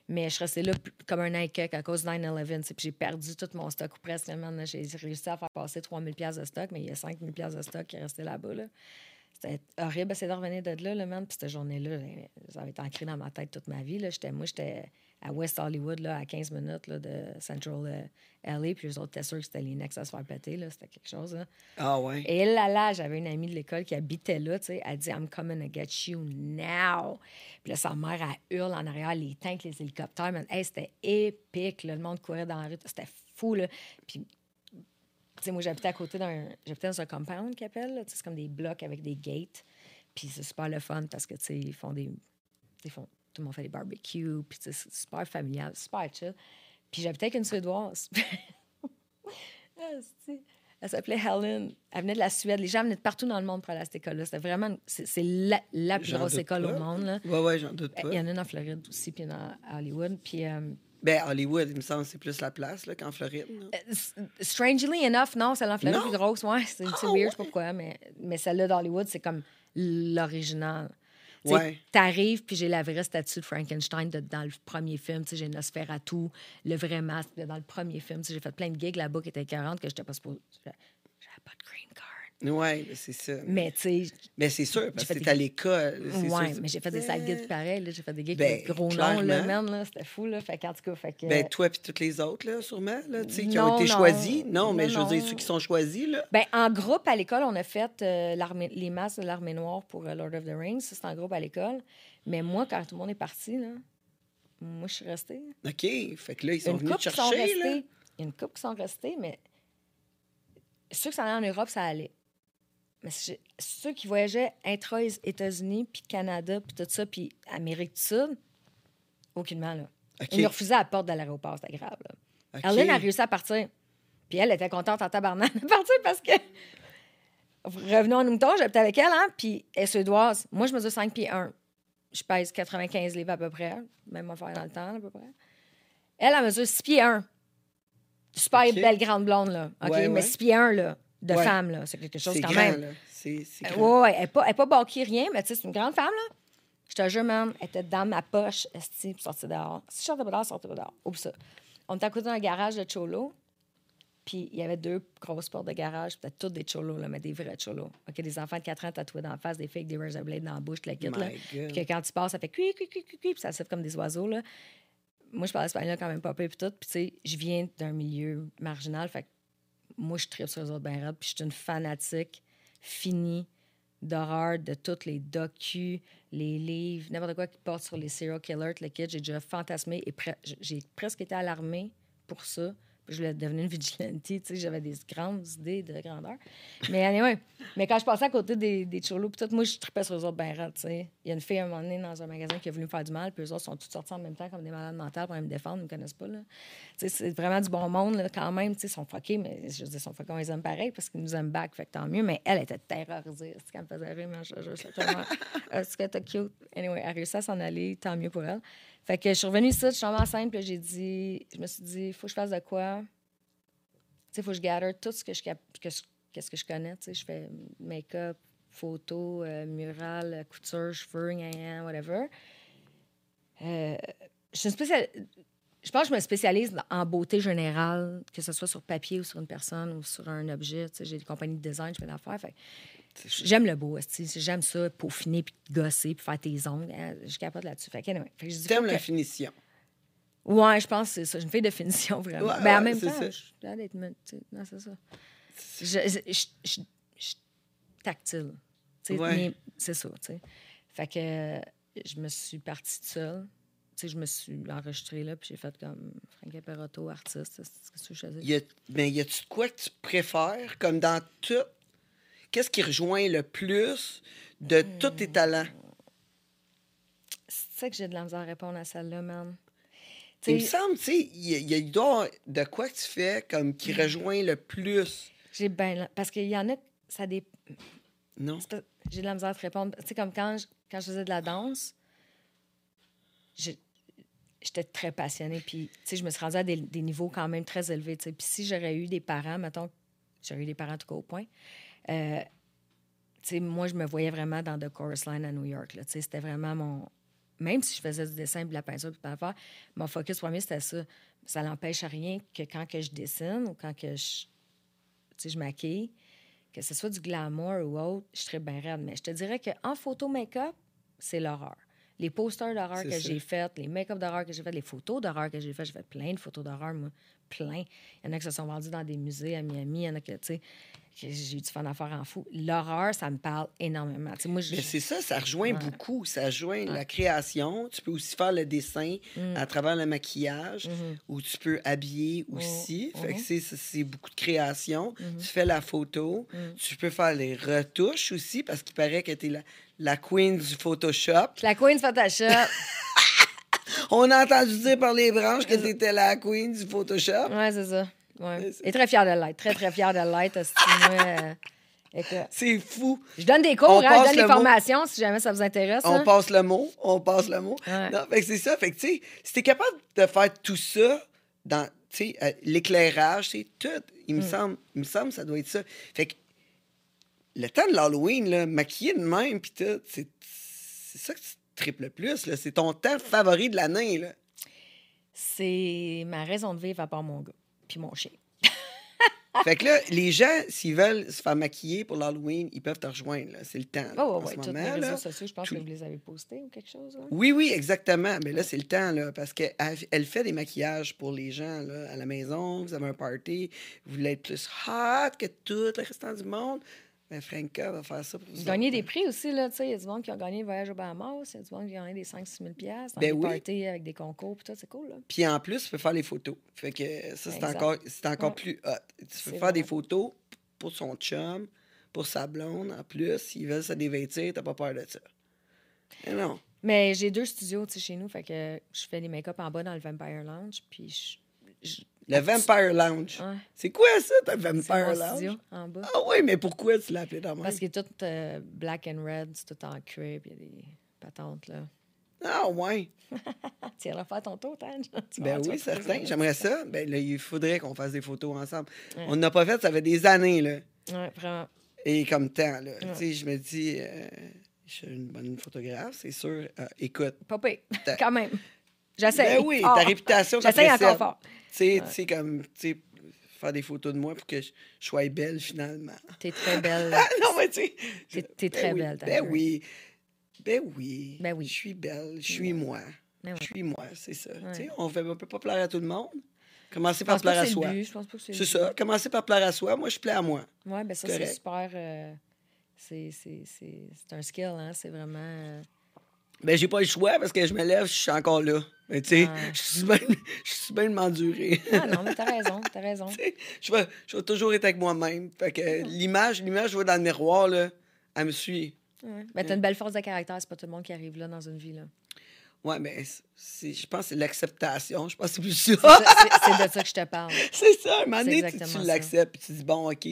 Mais je restée là comme un quelques à cause de 9-11. tu sais, Puis j'ai perdu tout mon stock ou presque. J'ai réussi à faire passer 3000 pièces de stock, mais il y a 5000 pièces de stock qui est resté là-bas. Là. C'était horrible, c'est de revenir de là, là, man. Puis cette journée-là, ben, ça avait été ancré dans ma tête toute ma vie. Là. J'étais, moi, j'étais à West Hollywood, là, à 15 minutes là, de Central euh, LA. Puis les autres étaient sûrs que c'était les Next à se faire péter. Là. C'était quelque chose. Là. Ah ouais. Et là, là, j'avais une amie de l'école qui habitait là, tu sais. Elle dit I'm coming to get you now. Puis là, sa mère, elle hurle en arrière, les tanks, les hélicoptères. Man. Hey, c'était épique. là. Le monde courait dans la rue. C'était fou, là. Puis, tu sais, moi, j'habitais à côté d'un. J'habitais dans un compound qu'ils appellent, C'est comme des blocs avec des gates. Puis c'est super le fun parce que, tu sais, ils font des. Ils font, tout le monde fait des barbecues. Puis, c'est super familial, super chill. Puis j'habitais avec une Suédoise. Ah, Elle s'appelait Helen. Elle venait de la Suède. Les gens venaient de partout dans le monde pour aller à cette école-là. C'était vraiment... C'est la, la plus grosse école pas. au monde. Là. Ouais, ouais, j'en doute pas. Il y en a une en Floride aussi, puis il y en a à Hollywood. Puis, euh, Ben, Hollywood, il me semble, c'est plus la place là, qu'en Floride. s- strangely enough, non, celle en Floride est plus grosse. Ouais, c'est Ah, weird, je ouais? sais pas pourquoi, mais, mais celle-là d'Hollywood, c'est comme l'original. Ouais. T'arrives, puis j'ai la vraie statue de Frankenstein de- dans le premier film. J'ai Nosferatu, le vrai masque de- dans le premier film. J'ai fait plein de gigs là-bas qui étaient 40 que j'étais pas supposée. J'avais pas de green card. Ouais, ben, c'est ça. Mais tu sais, Mais c'est sûr, parce que t'es des- à l'école. sûr, mais j'ai fait des sales gigs pareils. là. J'ai fait des gigs Ben, avec des gros noms, là, man, là. C'était fou, là. Fait qu'en tout cas, fait que... Ben, toi puis toutes les autres, là, sûrement, là, tu sais, qui ont été non. choisis. Non, mais Non, je veux dire, ceux qui sont choisis, là. Ben, en groupe, à l'école, on a fait euh, les masques de l'armée noire pour euh, Lord of the Rings. Ça, c'est en groupe à l'école. Mais moi, quand tout le monde est parti, là, moi, je suis restée. OK, fait que là, ils Il y a sont une venus te qui sont chercher, là. restés. Il y a une couple qui sont restés, mais ceux qui s'en allaient en Europe, ça allait. Mais c'est- ceux qui voyageaient intra-États-Unis, puis Canada, puis tout ça, puis Amérique du Sud, aucunement, là. Ils nous refusaient à la porte de l'aéroport, c'était grave, là. OK. Arlene a réussi à partir. Puis elle était contente en tabarnak de partir parce que. Revenons à moutons, j'habitais avec elle, hein, puis elle est suédoise. Moi, je mesure 5 pieds 1. Je pèse 95 livres à peu près, même affaire dans le temps, à peu près. Elle, elle mesure 6 pieds 1. Super belle grande blonde, là. OK? Ouais, Mais ouais. 6 pieds 1, là, de Ouais. femme, là. C'est quelque chose quand grand, même. C'est Euh, grand. ouais, ouais, elle n'est pas, elle pas bâquée, rien, mais tu sais, c'est une grande femme, là. Je te jure, man, elle était dans ma poche, esti, pour sortir dehors. Si je sortais pas dehors, je sortais pas dehors. Oublie ça. On était à côté d'un garage de Cholo, puis il y avait deux grosses portes de garage, puis c'était toutes des Cholos, là, mais des vrais Cholos. OK, des enfants de 4 ans tatoués dans la face, des filles avec des razor blades dans la bouche, la kit, là. Puis que quand tu passes, ça fait cui, cui, cui, cui, puis ça siffle comme des oiseaux, là. Moi, je parle espagnol quand même pas peu, puis tout. Puis, tu sais, je viens d'un milieu marginal, fait que moi, je tripe sur les autres ben puis je suis une fanatique finie d'horreur de tous les docus, les livres, n'importe quoi qui porte sur les serial killers, le kid. J'ai déjà fantasmé et j'ai presque été à l'armée pour ça. Je voulais devenir une vigilante, tu sais, j'avais des grandes idées de grandeur. Mais anyway, mais quand je passais à côté des, des cholos, puis tout, moi, je tripais sur eux autres ben tu sais. Il y a une fille à un moment donné dans un magasin qui a voulu me faire du mal, puis eux autres sont tous sortis en même temps comme des malades mentales pour me défendre, ils me connaissent pas, là. Tu sais, c'est vraiment du bon monde, là, quand même, tu sais, ils sont fuckés, mais je veux dire, ils sont fuckés, on les aime pareil parce qu'ils nous aiment back, fait que tant mieux, mais elle était terrorisée, c'est qu'elle me faisait rire, mais je, je, je, tellement, est-ce que t'es cute? Anyway, elle a réussi à s'en aller, tant mieux pour elle. Fait que je suis revenue ici, je suis tombée enceinte, puis j'ai dit, je me suis dit, faut que je fasse de quoi? Tu sais, faut que je gather tout ce que je, que qu'est-ce que je connais, tu sais, je fais make-up, photo, euh, mural, euh, couture, cheveux, gna, whatever. Euh, je je pense que je me spécialise en beauté générale, que ce soit sur papier ou sur une personne ou sur un objet. Tu sais, J'ai des compagnies de design, je fais d'affaires. J'aime le beau, j'aime ça, peaufiner, puis gosser, puis faire tes ongles. hein, Je capote là-dessus. Fait que, anyway, fait que je T'aimes faut la que- finition. Ouais, je pense que c'est ça. J'ai une fille de finition, vraiment. Ouais, ben, en ouais, même c'est temps, ça. je suis d'être... Non, c'est ça. Je, je, je- je- je tactile. Ouais. mais c'est ça. Fait que euh, je me suis partie toute seule. Tu sais, je me suis enregistrée là, puis j'ai fait comme Frank Perotto, artiste. C'est ce que je faisais. Y a, mais y a-tu de quoi que tu préfères, comme dans tout? Qu'est-ce qui rejoint le plus de tous tes talents? C'est ça que j'ai de la misère à répondre à celle-là, man. Il me semble, tu sais, il y, a- y a- de quoi que tu fais comme qui rejoint le plus. j'ai ben... Parce qu'il y en a... Ça dé... Non? J'ai de la misère à te répondre. Tu sais, comme quand je, quand je faisais de la danse, j'étais très passionnée. Puis, tu sais, je me suis rendue à des, des niveaux quand même très élevés. Puis si j'aurais eu des parents, mettons, j'aurais eu des parents en tout cas au point, euh, moi, je me voyais vraiment dans The Chorus Line à New York. C'était vraiment mon, même si je faisais du dessin, de la peinture, puis de l'affaire, mon focus premier, c'était ça. Ça n'empêche rien que quand que je dessine ou quand que je, je maquille, que ce soit du glamour ou autre, je serais bien raide. Mais je te dirais qu'en photo make-up, c'est l'horreur. Les posters d'horreur que j'ai faits, les make-up d'horreur que j'ai fait, les photos d'horreur que j'ai fait, j'ai fait plein de photos d'horreur, moi. Plein. Il y en a qui se sont vendus dans des musées à Miami, il y en a que, tu sais, que j'ai eu du fun à faire en fou. L'horreur, ça me parle énormément. Moi, je- c'est ça, ça rejoint Ouais. beaucoup. Ça rejoint la création. Tu peux aussi faire le dessin Mm. à travers le maquillage Mhm. ou tu peux habiller aussi. Fait que Mhm. c'est- beaucoup de création. Mhm. Tu fais la photo. Mm. Tu peux faire les retouches aussi parce qu'il paraît que tu es la, la queen du Photoshop. La Queen Photoshop. On a entendu dire par les branches que tu étais la queen du Photoshop. ouais, c'est ça. Ouais. Très fière de l'être. Très, très fière de l'être. euh, C'est fou. je donne des On cours, hein, je donne des mot. formations si jamais ça vous intéresse. On hein. passe le mot. On passe le mot. Ouais. Non, fait que c'est ça. Fait que, tu sais, si t'es capable de faire tout ça dans, tu sais, euh, l'éclairage, c'est tout. Il me Mm. semble, il me semble que ça doit être ça. Fait que le temps de l'Halloween, là, maquillé de même, puis tout, c'est c'est ça que tu triples le plus, là. C'est ton temps favori de l'année, là. C'est ma raison de vivre à part mon gars. Puis mon chien. Fait que là, les gens, s'ils veulent se faire maquiller pour l'Halloween, ils peuvent te rejoindre. C'est le temps, Oh, moment, mes réseaux là. sociaux, je pense tout- que vous les avez postés ou quelque chose. Oui, oui, exactement. Mais là, c'est le temps, là, parce qu'elle elle fait des maquillages pour les gens là, à la maison. Vous avez un party, vous voulez être plus hot que tout le restant du monde. Ben, Franca va faire ça pour vous. Autres, des prix aussi, là. Tu sais, il y a du monde qui a gagné le voyage au Bahamas, il y a du monde qui a gagné des 5-6 000 piastres dans Ben des oui. parties avec des concours, puis tout, c'est cool, là. Puis en plus, tu peux faire les photos. Fait que ça, c'est encore, c'est encore Ouais. plus hot. Tu peux faire vrai. des photos pour son chum, pour sa blonde. En plus, s'ils veulent se dévêtir, t'as pas peur de ça. Mais non. Mais j'ai deux studios, tu sais, chez nous, fait que je fais des make-up en bas dans le Vampire Lounge, puis je... je- Le Vampire Lounge. Ouais, C'est quoi ça, ta Vampire Lounge? studio en bas. Ah oui, mais pourquoi tu l'as appelé dans Parce qu'il est tout euh, black and red, c'est tout en cuir, puis il y a des patentes, là. Ah ouais. Tu iras faire ton tour, Tan? Ben oui, certain. J'aimerais ça. Ben là, il faudrait qu'on fasse des photos ensemble. Ouais. On n'a pas fait, ça fait des années, là. Ouais, vraiment. Et comme temps, là. Ouais. Tu sais, je me dis, euh, je suis une bonne photographe, c'est sûr. Euh, écoute, T'as- quand même. J'essaie. ben oui, ta réputation, ça J'essaie encore fort. Tu sais, tu sais, comme, tu sais, faire des photos de moi pour que je, je sois belle, finalement. T'es très belle. Ah non, mais tu sais. T'es- ben très oui, belle, Ben oui. Ben oui. Ben oui. Je suis belle. Je suis moi. Ben oui. Je suis moi, c'est ça. Ouais. Tu sais, on ne peut pas plaire à tout le monde. Commencer par plaire à soi. c'est ça. Commencer par plaire à soi. Moi, je plais à moi. Ouais, ben ça, c'est super. euh, c'est- c'est c'est- c'est un skill, hein? C'est vraiment. euh, Ben, j'ai pas le choix parce que je me lève, je suis encore là. Mais tu sais, je suis bien, je suis bien de m'endurer. Ah non, mais t'as raison, t'as raison. je, vais, je vais toujours être avec moi-même. Fait que l'image, l'image, je vois dans le miroir, là, elle me suit. Ouais. Ben, t'as une belle force de caractère, c'est pas tout le monde qui arrive là dans une vie. Là. Ouais, mais c'est, je pense que c'est l'acceptation. Je pense que c'est plus ça. c'est- de ça que je te parle. c'est ça. À un moment C'est donné, tu, l'acceptes. Tu dis, bon, OK,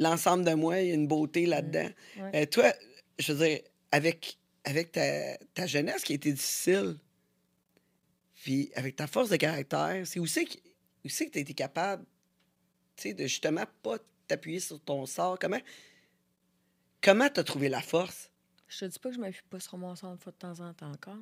l'ensemble de moi, il y a une beauté là-dedans. Ouais. Euh, toi, je veux dire, avec, avec ta, ta jeunesse qui a été difficile, puis avec ta force de caractère, c'est que, tu as été capable, de justement pas t'appuyer sur ton sort. Comment comment tu as trouvé la force? Je te dis pas que je m'appuie pas sur mon une fois de temps en temps encore.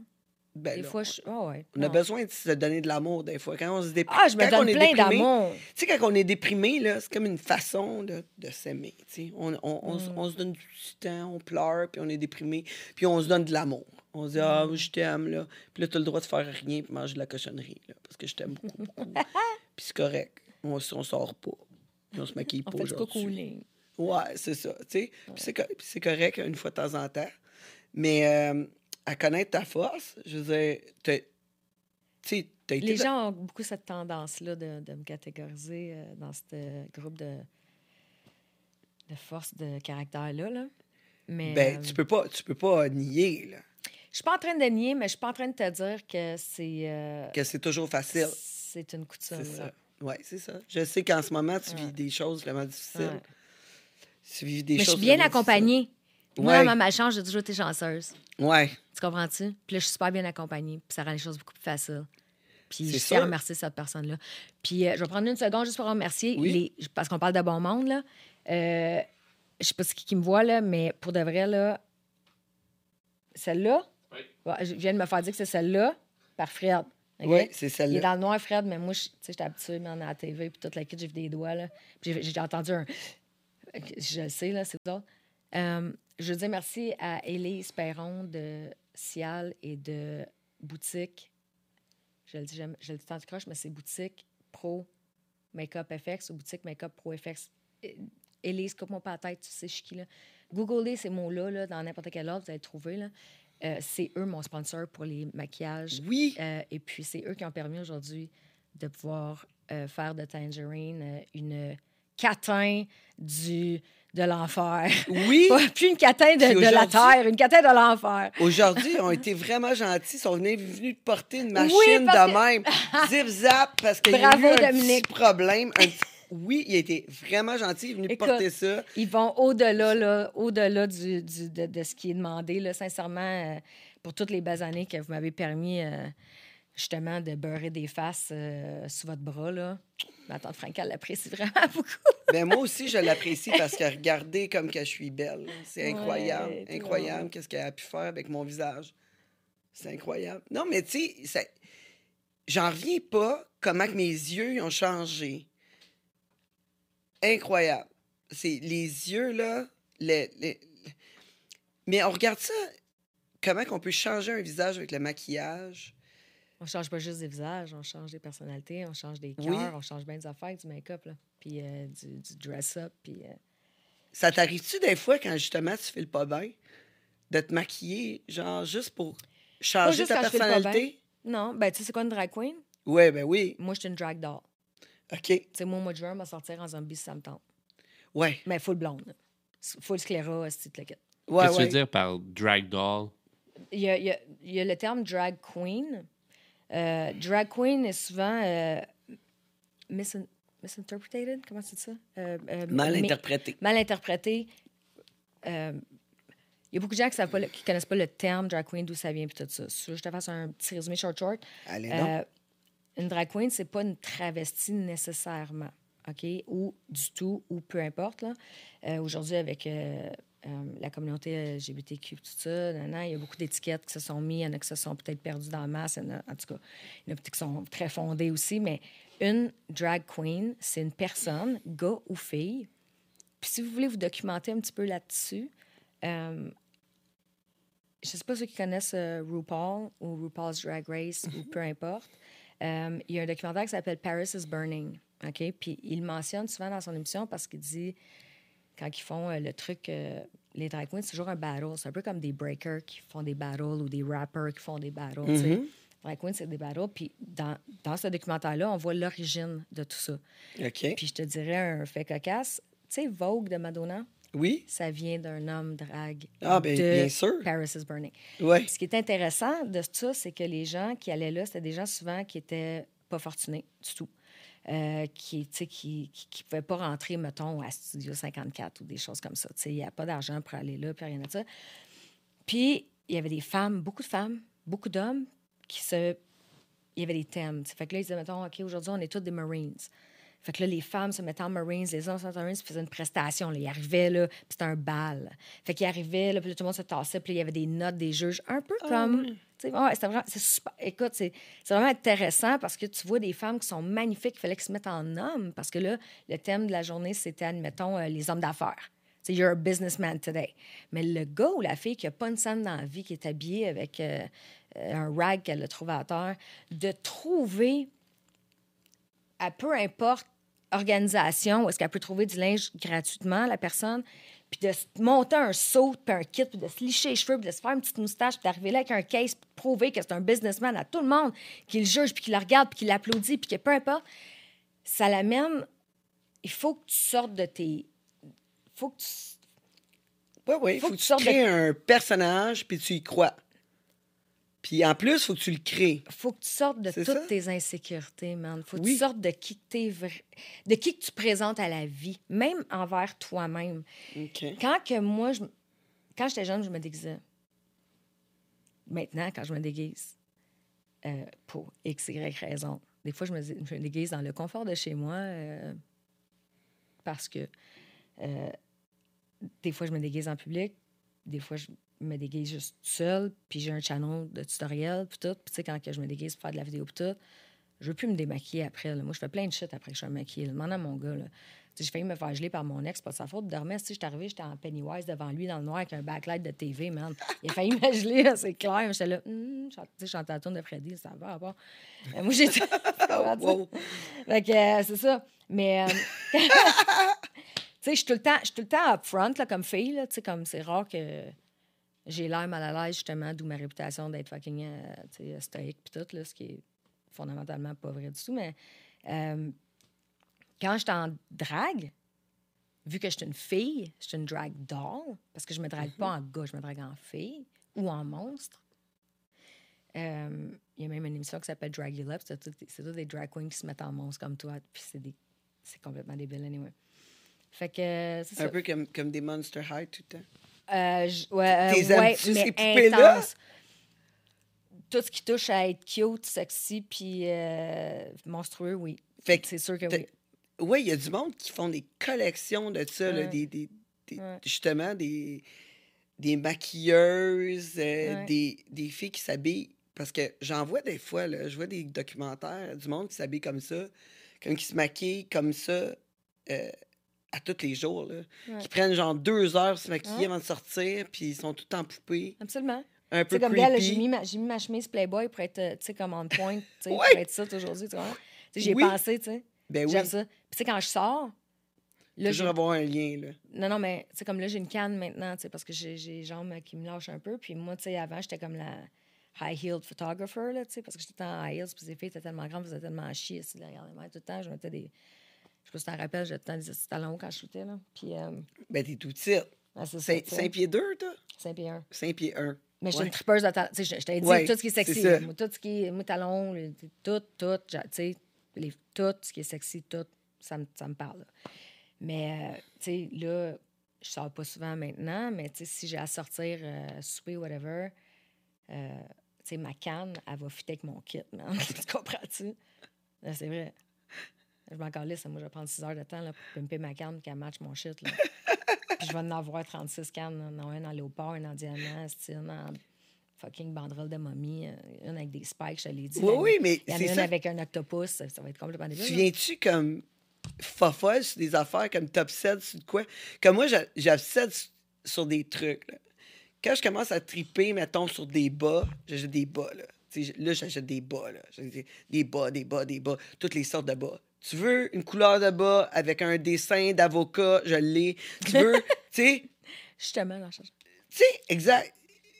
Ben Des là, fois, je. Ah ouais. on a non. besoin de se donner de l'amour des fois. Quand on se déprime, Ah, je me donne plein d'amour. Tu sais, quand on est déprimé, là, c'est comme une façon de, de s'aimer. tu sais. On, on, on, se- Mm. on se donne du temps, on pleure, puis on est déprimé, puis on se donne de l'amour. On se dit, ah, Mm. je t'aime, là. Puis là, tu as le droit de faire rien, puis manger de la cochonnerie, là, parce que je t'aime beaucoup, beaucoup. puis c'est correct. On, on sort pas. Puis on se maquille On pas aujourd'hui. Ouais, c'est ça. tu sais. Puis c'est co- puis c'est correct une fois de temps en temps. Mais euh, à connaître ta force, je veux dire, tu été. Les gens ont beaucoup cette tendance-là de, de me catégoriser euh, dans ce groupe de, de force de caractère-là. Là. Mais Ben, euh, tu peux pas, tu peux pas nier, là, je suis pas en train de nier, mais je suis pas en train de te dire que c'est euh, que c'est toujours facile. c'est une coutume. Oui, c'est ça. Je sais qu'en ce moment, tu Ouais. vis des choses vraiment difficiles. Ouais. Tu vis des Mais je choses suis bien accompagnée. Moi, Ouais. ma malchance, j'ai toujours été chanceuse. Ouais. Tu comprends-tu? Puis là, je suis super bien accompagnée. Puis ça rend les choses beaucoup plus faciles. Puis je tiens à remercier cette personne-là. Puis euh, je vais prendre une seconde juste pour remercier, Oui. les, parce qu'on parle de bon monde, là. Euh, je sais pas ce qui, qui me voit, là, mais pour de vrai, là, celle-là, Ouais, je viens de me faire dire que c'est celle-là par Fred. Oui, c'est Il est celle-là. dans le noir, Fred, mais moi, je- tu sais, j'étais habituée, mais on est à la TV, puis toute la kit, j'ai vu des doigts, là. Puis j'ai j'ai entendu un... Je le sais, là, c'est ça. Euh, je veux dire merci à Élise Perron de Cial et de Boutique. Je le dis, je le dis tant de croche, mais c'est Boutique Pro Makeup FX ou Boutique Makeup Pro FX. Élise, coupe-moi pas la tête, tu sais, je suis qui, là. Googlez ces mots-là, là, dans n'importe quel ordre, vous allez le trouver, là. Euh, c'est eux mon sponsor pour les maquillages. Oui. Euh, et puis, c'est eux qui ont permis aujourd'hui de pouvoir euh, faire de Tangerine une catin du, de l'enfer. Oui. Pas- Plus une catin de, la terre, une catin de l'enfer. Aujourd'hui, ils ont été vraiment gentils. Ils sont venus, venus te porter une machine de que- même. Zip-zap, parce qu'il y a eu un petit problème. Un petit- Oui, il a été vraiment gentil. Il est venu Écoute, porter ça. Ils vont au-delà, là, au-delà du, du- de, de ce qui est demandé. Là, sincèrement, euh, pour toutes les belles années que vous m'avez permis euh, justement de beurrer des faces euh, sous votre bras, là. Ma tante Franca l'apprécie vraiment beaucoup. Ben, moi aussi, je l'apprécie parce que regardez comme que je suis belle. C'est incroyable. Ouais, incroyable qu'est-ce qu'elle a pu faire avec mon visage. C'est incroyable. Non, mais tu sais, ça- j'en reviens pas comment que mes yeux ont changé. Incroyable. C'est les yeux, là. les- les- Mais on regarde ça, comment qu'on peut changer un visage avec le maquillage? On change pas juste des visages, on change des personnalités, on change des cœurs, Oui. on change bien des affaires, du make-up, là. Puis euh, du, du dress-up, puis... euh, Ça t'arrive-tu des fois quand justement tu fais le pas bien de te maquiller, genre juste pour changer juste ta personnalité? Non, ben tu sais c'est quoi une drag queen? Ouais, ben oui. Moi, je suis une drag doll. OK. Tu sais, moi, au mois de juin, on va sortir en zombie si ça me tente. Ouais. Mais full blonde. Full scléra, si tu le quittes. Ouais, Qu'est-ce que tu veux dire par drag doll? Il y a, il y a- il y a le terme drag queen. Euh, drag queen est souvent euh, misinterpreted. Comment ça? Euh, euh, Mal interprété. mal interprété. Euh, il y a beaucoup de gens qui ne connaissent pas le terme drag queen, d'où ça vient, puis tout ça. Si je te fasse un petit résumé short short. Allez, non. Euh, une drag queen, c'est pas une travestie nécessairement, OK? Ou du tout, ou peu importe. Euh, Aujourd'hui, avec euh, euh, la communauté LGBTQ, tout ça, il y a beaucoup d'étiquettes qui se sont mises. Il y en a qui se sont peut-être perdues dans la masse. en a- en tout cas, il y en a peut-être qui sont très fondées aussi. Mais une drag queen, c'est une personne, gars ou fille. Puis si vous voulez vous documenter un petit peu là-dessus, euh, je sais pas ceux qui connaissent euh, RuPaul ou RuPaul's Drag Race ou peu importe. Euh, il y a un documentaire qui s'appelle Paris is Burning. OK? Puis il mentionne souvent dans son émission parce qu'il dit, quand ils font euh, le truc, euh, les drag queens, c'est toujours un battle. C'est un peu comme des breakers qui font des battles ou des rappers qui font des battles. Mhm. Drag queens, c'est des battles. Puis dans, dans ce documentaire-là, on voit l'origine de tout ça. OK. Puis je te dirais un fait cocasse. Tu sais, Vogue de Madonna, Oui? ça vient d'un homme drag Ah, ben, de bien sûr. Paris is Burning. Oui. Ce qui est intéressant de ça, c'est que les gens qui allaient là, c'était des gens souvent qui étaient pas fortunés du tout. Euh, qui, sais, qui, qui, pouvaient pas rentrer, mettons, à Studio 54 ou des choses comme ça. Il n'y a pas d'argent pour aller là, puis rien de ça. Puis, il y avait des femmes, beaucoup de femmes, beaucoup d'hommes qui se... Il y avait des thèmes. tu sais. Fait que là, ils disaient, mettons, OK, aujourd'hui, on est tous des Marines. Fait que là, les femmes se mettaient en Marines, les hommes se mettaient en Marines, puis faisaient une prestation. Là. Ils arrivaient, là, puis c'était un bal. Fait qu'ils arrivaient, là, puis tout le monde se tassait, puis il y avait des notes des juges, un peu comme... ouais, c'était vraiment... C'est super... Écoute, c'est c'est vraiment intéressant parce que tu vois des femmes qui sont magnifiques, il fallait qu'ils se mettent en hommes, parce que là, le thème de la journée, c'était, admettons, euh, les hommes d'affaires. Sais, you're a businessman today. Mais le gars ou la fille qui n'a pas une scène dans la vie, qui est habillée avec euh, un rag qu'elle a trouvé à terre, de trouver à peu importe organisation où est-ce qu'elle peut trouver du linge gratuitement, la personne, puis de se monter un saut, puis un kit, puis de se licher les cheveux, puis de se faire une petite moustache, puis d'arriver là avec un case, puis de prouver que c'est un businessman à tout le monde, qui le juge, puis qui le regarde, puis qui l'applaudit, puis que peu importe, ça l'amène... Il faut que tu sortes de tes... faut que tu... Oui, oui. Il Faut faut, que que tu sortes de- crées un personnage, puis tu y crois. Puis en plus, il faut que tu le crées. faut que tu sortes de toutes ça? tes insécurités, man. faut que Oui. tu sortes de qui que vrai- de qui que tu présentes à la vie, même envers toi-même. Quand que moi, je... quand j'étais jeune, je me déguisais. Maintenant, quand je me déguise, euh, pour X, Y raison, des fois, je me, je me déguise dans le confort de chez moi euh, parce que euh, des fois, je me déguise en public, des fois, je, me déguise juste seule, puis j'ai un channel de tutoriel, puis tout. Puis tu sais, quand que je me déguise pour faire de la vidéo, puis tout, je veux plus me démaquiller après. là. Moi, je fais plein de shit après que je suis maquillée. Demande à mon gars, là. Tu sais, j'ai failli me faire geler par mon ex, pas de sa faute. Tu sais, j'étais arrivée, j'étais en Pennywise devant lui dans le noir avec un backlight de TV, man. Il a failli me geler, c'est clair. J'étais là, Hum, je tu sais, je chantais la tune de Freddy, ça va, pas. Euh, Moi, j'étais. Wow. Fait que euh, c'est ça. Mais. euh, tu sais, je suis tout le temps, je suis tout le temps upfront, là, comme fille, là. Tu sais, comme c'est rare que j'ai l'air mal à l'aise, justement, d'où ma réputation d'être fucking, euh, stoïque, pis tout, là, ce qui est fondamentalement pas vrai du tout. Mais euh, quand j'étais en drague, vu que je suis une fille, je suis une drag doll, parce que je me drague pas en gars, je me drague en fille ou en monstre. Euh, Il y a même une émission qui s'appelle Drag You Up. C'est tout- tous des drag queens qui se mettent en monstre comme toi. Puis c'est des- c'est complètement débile, anyway. Fait que c'est ça. Un peu comme, comme des Monster High tout le temps. Euh, j- ouais, euh, mais poupées-là? intense. Tout ce qui touche à être cute, sexy, puis euh, monstrueux, oui. Fait que C'est sûr que t'as- oui. Oui, il y a du monde qui font des collections de ça, là, Ouais. des, des- des- Ouais. justement des, des maquilleuses, euh, Ouais. des, des filles qui s'habillent. Parce que j'en vois des fois, là, je vois des documentaires du monde qui s'habille comme ça, comme qui se maquille comme ça euh, à tous les jours. Là, Ouais. Qui prennent genre deux heures se maquiller Ouais. avant de sortir, puis ils sont tout en poupée, Absolument. un peu comme là, j'ai mis, ma- j'ai mis ma chemise Playboy pour être, euh, tu sais, comme on point, tu sais, Ouais. pour être ça aujourd'hui, tu vois. J'ai Oui. pensé, tu sais. Ben oui, J'aime ça. Puis tu sais, quand je sors, là, toujours avoir un lien. Là. Non, non, mais tu sais, comme là, j'ai une canne maintenant, tu sais, parce que j'ai les jambes qui me lâchent un peu. Puis moi, tu sais, avant, j'étais comme la high-heeled photographer, là, tu sais, parce que j'étais en high heels, puis les filles étaient tellement grandes, faisaient tellement chier, mains tout le temps. Je mettais des. Je sais pas si t'en rappelles, j'avais temps des talons quand je shootais, là. Puis, euh, Ben t'es tout petit. c'est ça, 5 tu sais. pieds 2, toi? 5 pieds 1. 5 pieds 1. Mais j'étais Ouais. une tripeuse de talons. Je, je t'avais dit tout ce qui est sexy. Moi, tout ce qui est. Moi, talons, tout, tout, tu sais, tout ce qui est sexy, tout, ça me, ça me parle. là. Mais, euh, tu sais, là, je sors pas souvent maintenant, mais tu sais, si j'ai à sortir, euh, souper, whatever, euh, tu sais, ma canne, elle va fitter avec mon kit, man. tu comprends-tu? C'est vrai. Je m'en calisse, moi, je vais prendre 6 heures de temps là, pour pimper ma canne qu'elle match mon shit. Là. Puis je vais en avoir 36 cannes. Non, une en léopard, une en diamant, une en fucking banderole de momie, euh, une avec des spikes, je te l'ai dit. Oui, oui, mais Il y en a une ça. avec un octopus, ça, ça va être complètement débile. Tu viens-tu comme fofolle sur des affaires comme top 7 sur quoi? Comme moi, j'obsède sur des trucs. Là. Quand je commence à triper, mettons, sur des bas, j'achète des bas. Là, là j'achète des bas. Là. Des bas, des bas, des bas, toutes les sortes de bas. Tu veux une couleur de bas avec un dessin d'avocat, je l'ai. Tu veux, tu sais, Justement, dans tu sais, exact.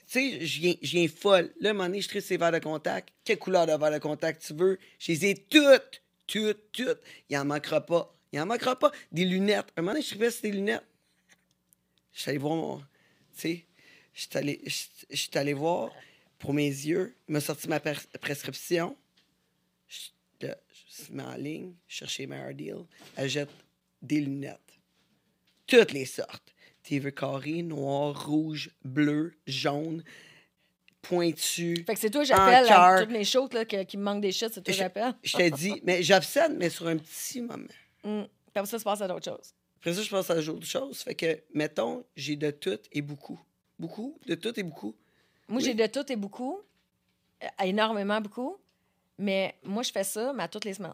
Tu sais, je viens, folle. Là, à un moment donné, je tripe ces verres de contact. Quelle couleur de verre de contact tu veux? Je les ai toutes, toutes, toutes. Il en manquera pas. Il en manquera pas. Des lunettes. Un moment donné, je tripais sur des lunettes. Je suis allé voir mon... Tu sais, je suis allé, voir pour mes yeux. Il m'a sorti ma pres- prescription. Je, là, je me mets en ligne, je cherche les meilleurs deals. Elle jette des lunettes. Toutes les sortes. TV carré, noir, rouge, bleu, jaune, pointu. Fait que c'est toi, j'appelle à toutes mes shows là, que- qui me manquent des shit, c'est toi, Je- j'appelle. Je te dis, mais j'obsède, mais sur un petit moment. Mm. Après ça, se passe à d'autres choses. Après ça, je pense à d'autres choses. Fait que, mettons, j'ai de tout et beaucoup. Beaucoup, de tout et beaucoup? Moi, Oui. j'ai de tout et beaucoup, énormément beaucoup, mais moi, je fais ça, mais à toutes les semaines.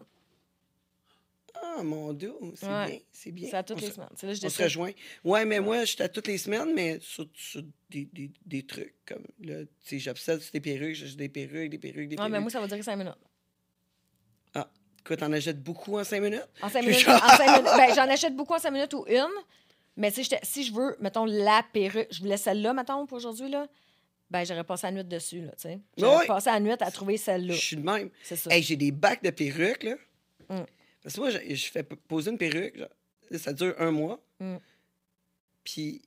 Ah, mon Dieu, c'est Ouais. bien, c'est bien. C'est à toutes on les se, semaines. Là je on se rejoint. Ouais, mais moi, j'étais à toutes les semaines, mais sur, sur des, des, des trucs comme, là, tu sais, j'obsède sur des perruques, j'achète des perruques, des perruques, des Ah, mais perruques. moi, ça va durer cinq minutes. Ah, quoi, t'en achètes beaucoup en cinq minutes? En cinq minutes, en cinq minutes. Ben, j'en achète beaucoup en cinq minutes ou une. Mais si je veux, mettons, la perruque, je voulais celle-là, mettons, pour aujourd'hui, là, ben, j'aurais passé la nuit dessus, là, tu sais. J'aurais passé la nuit à trouver celle-là. Je suis de même. C'est ça. Hey, j'ai des bacs de perruques, là. Mm. Parce que moi, je, je fais poser une perruque, genre, ça dure un mois. Mm. Puis,